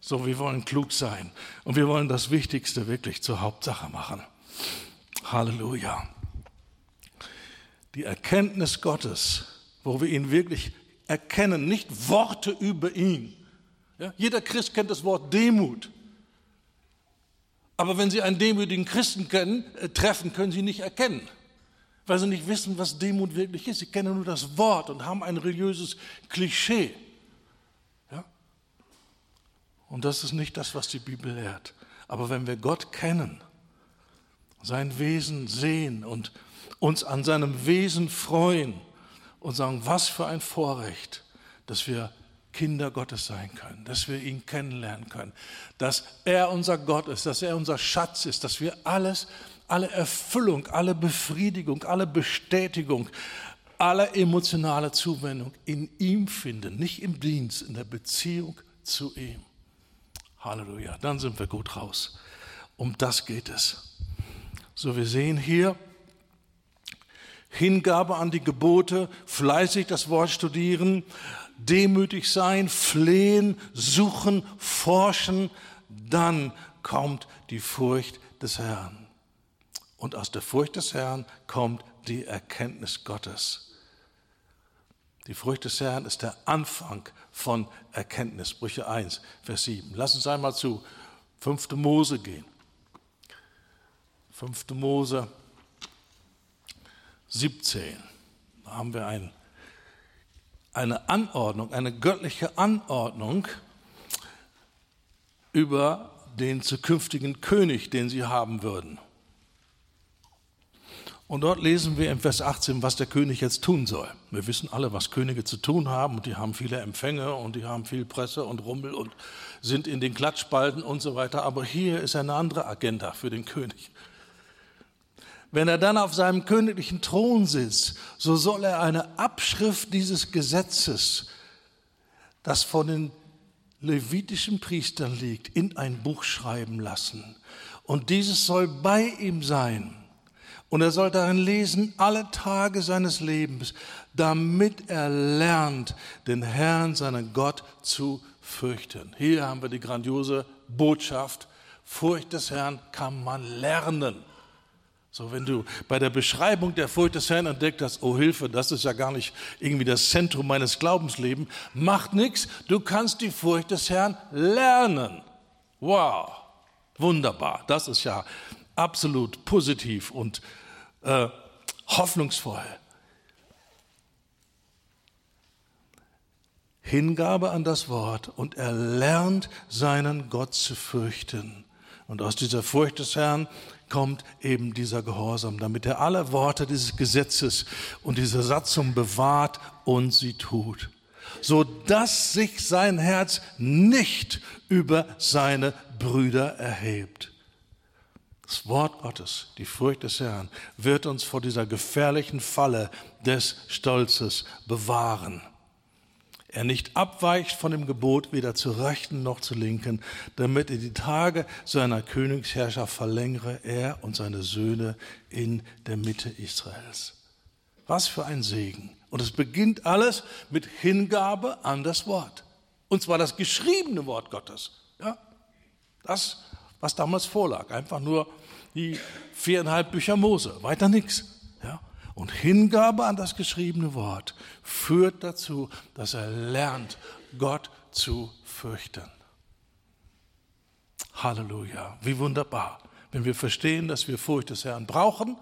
So, wir wollen klug sein und wir wollen das Wichtigste wirklich zur Hauptsache machen. Halleluja die Erkenntnis Gottes, wo wir ihn wirklich erkennen, nicht Worte über ihn. Ja, jeder Christ kennt das Wort Demut. Aber wenn Sie einen demütigen Christen kennen, äh, treffen, können Sie nicht erkennen, weil Sie nicht wissen, was Demut wirklich ist. Sie kennen nur das Wort und haben ein religiöses Klischee. Ja? Und das ist nicht das, was die Bibel lehrt. Aber wenn wir Gott kennen, sein Wesen sehen und uns an seinem Wesen freuen und sagen, was für ein Vorrecht, dass wir Kinder Gottes sein können, dass wir ihn kennenlernen können, dass er unser Gott ist, dass er unser Schatz ist, dass wir alles, alle Erfüllung, alle Befriedigung, alle Bestätigung, alle emotionale Zuwendung in ihm finden, nicht im Dienst, in der Beziehung zu ihm. Halleluja, dann sind wir gut raus. Um das geht es. So, wir sehen hier, Hingabe an die Gebote, fleißig das Wort studieren, demütig sein, flehen, suchen, forschen, dann kommt die Furcht des Herrn. Und aus der Furcht des Herrn kommt die Erkenntnis Gottes. Die Furcht des Herrn ist der Anfang von Erkenntnis. Brüche 1, Vers 7. Lass uns einmal zu 5. Mose gehen. 5. Mose 17. Da haben wir ein, eine Anordnung, eine göttliche Anordnung über den zukünftigen König, den sie haben würden. Und dort lesen wir im Vers 18, was der König jetzt tun soll. Wir wissen alle, was Könige zu tun haben und die haben viele Empfänge und die haben viel Presse und Rummel und sind in den Klatschspalten und so weiter. Aber hier ist eine andere Agenda für den König. Wenn er dann auf seinem königlichen Thron sitzt, so soll er eine Abschrift dieses Gesetzes, das von den levitischen Priestern liegt, in ein Buch schreiben lassen. Und dieses soll bei ihm sein. Und er soll darin lesen alle Tage seines Lebens, damit er lernt, den Herrn, seinen Gott zu fürchten. Hier haben wir die grandiose Botschaft, Furcht des Herrn kann man lernen. So, wenn du bei der Beschreibung der Furcht des Herrn entdeckt hast, oh Hilfe, das ist ja gar nicht irgendwie das Zentrum meines Glaubenslebens, macht nichts, du kannst die Furcht des Herrn lernen. Wow, wunderbar, das ist ja absolut positiv und äh, hoffnungsvoll. Hingabe an das Wort und er lernt seinen Gott zu fürchten. Und aus dieser Furcht des Herrn kommt eben dieser Gehorsam, damit er alle Worte dieses Gesetzes und dieser Satzung bewahrt und sie tut, so dass sich sein Herz nicht über seine Brüder erhebt. Das Wort Gottes, die Furcht des Herrn, wird uns vor dieser gefährlichen Falle des Stolzes bewahren er nicht abweicht von dem Gebot, weder zu rechten noch zu linken, damit er die Tage seiner Königsherrschaft verlängere, er und seine Söhne in der Mitte Israels. Was für ein Segen. Und es beginnt alles mit Hingabe an das Wort. Und zwar das geschriebene Wort Gottes. Ja? Das, was damals vorlag. Einfach nur die viereinhalb Bücher Mose. Weiter nichts. Und Hingabe an das geschriebene Wort führt dazu, dass er lernt, Gott zu fürchten. Halleluja, wie wunderbar, wenn wir verstehen, dass wir Furcht des Herrn brauchen.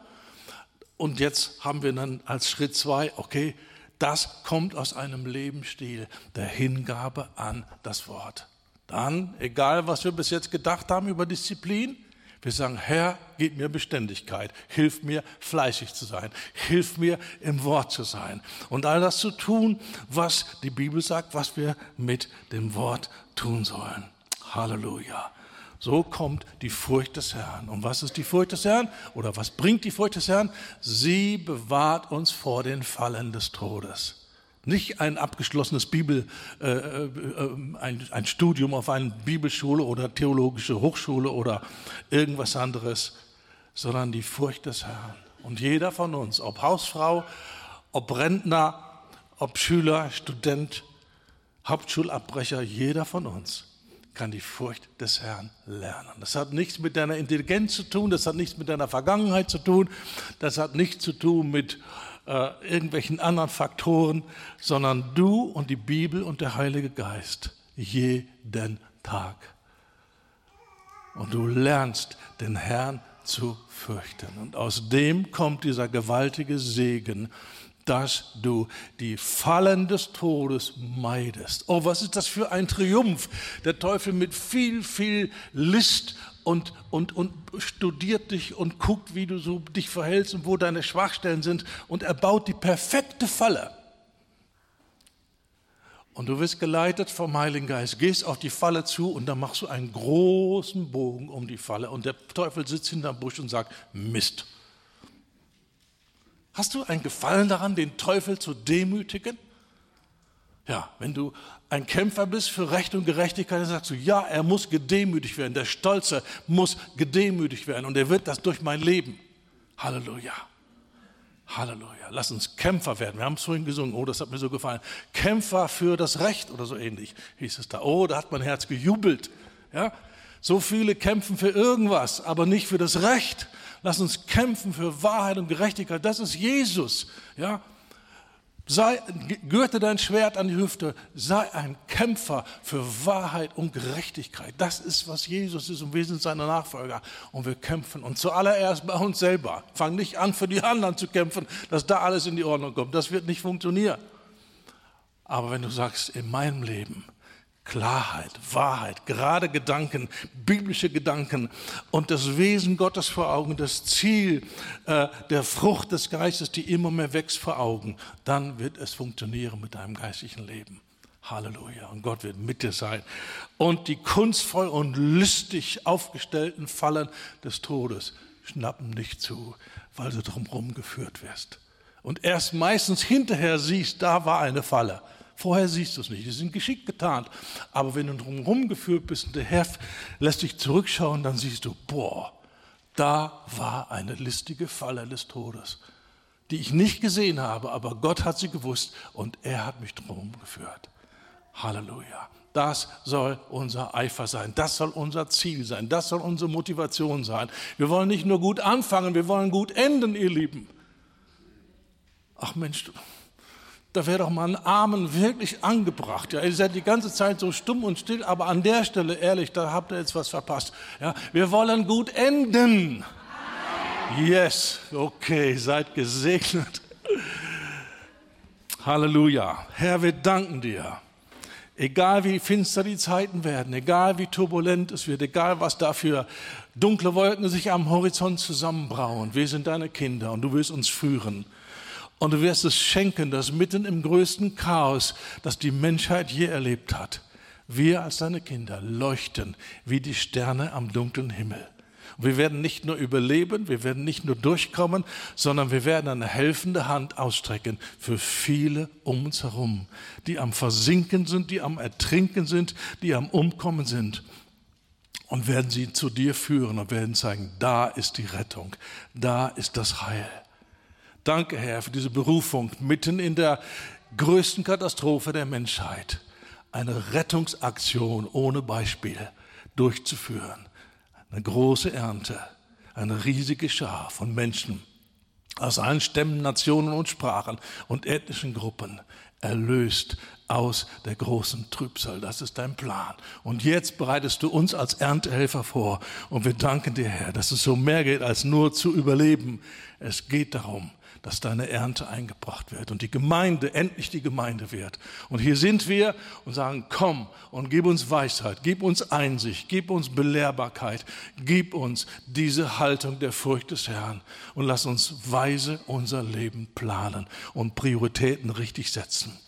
Und jetzt haben wir dann als Schritt zwei, okay, das kommt aus einem Lebensstil der Hingabe an das Wort. Dann, egal was wir bis jetzt gedacht haben über Disziplin, wir sagen, Herr, gib mir Beständigkeit, hilf mir fleißig zu sein, hilf mir im Wort zu sein und all das zu tun, was die Bibel sagt, was wir mit dem Wort tun sollen. Halleluja. So kommt die Furcht des Herrn. Und was ist die Furcht des Herrn? Oder was bringt die Furcht des Herrn? Sie bewahrt uns vor den Fallen des Todes. Nicht ein abgeschlossenes Bibel, äh, äh, ein, ein Studium auf einer Bibelschule oder theologische Hochschule oder irgendwas anderes, sondern die Furcht des Herrn. Und jeder von uns, ob Hausfrau, ob Rentner, ob Schüler, Student, Hauptschulabbrecher, jeder von uns kann die Furcht des Herrn lernen. Das hat nichts mit deiner Intelligenz zu tun, das hat nichts mit deiner Vergangenheit zu tun, das hat nichts zu tun mit äh, irgendwelchen anderen Faktoren, sondern du und die Bibel und der Heilige Geist jeden Tag. Und du lernst den Herrn zu fürchten. Und aus dem kommt dieser gewaltige Segen, dass du die Fallen des Todes meidest. Oh, was ist das für ein Triumph? Der Teufel mit viel, viel List und, und, und studiert dich und guckt, wie du so dich verhältst und wo deine Schwachstellen sind und er baut die perfekte Falle. Und du wirst geleitet vom Heiligen Geist, gehst auf die Falle zu und dann machst du einen großen Bogen um die Falle und der Teufel sitzt hinterm Busch und sagt, Mist. Hast du einen Gefallen daran, den Teufel zu demütigen? Ja, wenn du ein Kämpfer bist für Recht und Gerechtigkeit, dann sagst du, ja, er muss gedemütigt werden. Der Stolze muss gedemütigt werden und er wird das durch mein Leben. Halleluja. Halleluja. Lass uns Kämpfer werden. Wir haben es vorhin gesungen. Oh, das hat mir so gefallen. Kämpfer für das Recht oder so ähnlich hieß es da. Oh, da hat mein Herz gejubelt. Ja? So viele kämpfen für irgendwas, aber nicht für das Recht. Lass uns kämpfen für Wahrheit und Gerechtigkeit. Das ist Jesus. Ja? Sei, gürte dein Schwert an die Hüfte, sei ein Kämpfer für Wahrheit und Gerechtigkeit. Das ist, was Jesus ist und wir sind seine Nachfolger und wir kämpfen. Und zuallererst bei uns selber. Fang nicht an, für die anderen zu kämpfen, dass da alles in die Ordnung kommt. Das wird nicht funktionieren. Aber wenn du sagst, in meinem Leben, Klarheit, Wahrheit, gerade Gedanken, biblische Gedanken und das Wesen Gottes vor Augen, das Ziel äh, der Frucht des Geistes, die immer mehr wächst vor Augen, dann wird es funktionieren mit deinem geistlichen Leben. Halleluja. Und Gott wird mit dir sein. Und die kunstvoll und listig aufgestellten Fallen des Todes schnappen dich zu, weil du drumherum geführt wirst. Und erst meistens hinterher siehst, da war eine Falle. Vorher siehst du es nicht. Die sind geschickt getarnt. Aber wenn du drumherum geführt bist und der Herr lässt dich zurückschauen, dann siehst du, boah, da war eine listige Falle des Todes, die ich nicht gesehen habe, aber Gott hat sie gewusst und er hat mich drumherum geführt. Halleluja. Das soll unser Eifer sein. Das soll unser Ziel sein. Das soll unsere Motivation sein. Wir wollen nicht nur gut anfangen, wir wollen gut enden, ihr Lieben. Ach Mensch, da wäre doch mal ein Amen wirklich angebracht. Ja, ihr seid die ganze Zeit so stumm und still, aber an der Stelle, ehrlich, da habt ihr jetzt was verpasst. Ja, wir wollen gut enden. Yes, okay, seid gesegnet. Halleluja. Herr, wir danken dir. Egal wie finster die Zeiten werden, egal wie turbulent es wird, egal was da für dunkle Wolken sich am Horizont zusammenbrauen, wir sind deine Kinder und du willst uns führen. Und du wirst es schenken, dass mitten im größten Chaos, das die Menschheit je erlebt hat, wir als deine Kinder leuchten wie die Sterne am dunklen Himmel. Und wir werden nicht nur überleben, wir werden nicht nur durchkommen, sondern wir werden eine helfende Hand ausstrecken für viele um uns herum, die am Versinken sind, die am Ertrinken sind, die am Umkommen sind. Und werden sie zu dir führen und werden zeigen, da ist die Rettung, da ist das Heil. Danke, Herr, für diese Berufung mitten in der größten Katastrophe der Menschheit. Eine Rettungsaktion ohne Beispiel durchzuführen. Eine große Ernte, eine riesige Schar von Menschen aus allen Stämmen, Nationen und Sprachen und ethnischen Gruppen erlöst aus der großen Trübsal. Das ist dein Plan. Und jetzt bereitest du uns als Erntehelfer vor. Und wir danken dir, Herr, dass es so mehr geht als nur zu überleben. Es geht darum, dass deine Ernte eingebracht wird und die Gemeinde endlich die Gemeinde wird. Und hier sind wir und sagen, komm und gib uns Weisheit, gib uns Einsicht, gib uns Belehrbarkeit, gib uns diese Haltung der Furcht des Herrn und lass uns weise unser Leben planen und Prioritäten richtig setzen.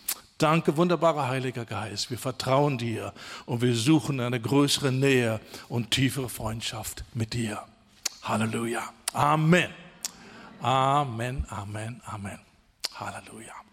Danke, wunderbarer Heiliger Geist. Wir vertrauen dir und wir suchen eine größere Nähe und tiefere Freundschaft mit dir. Halleluja. Amen. Amen, Amen, Amen. Halleluja.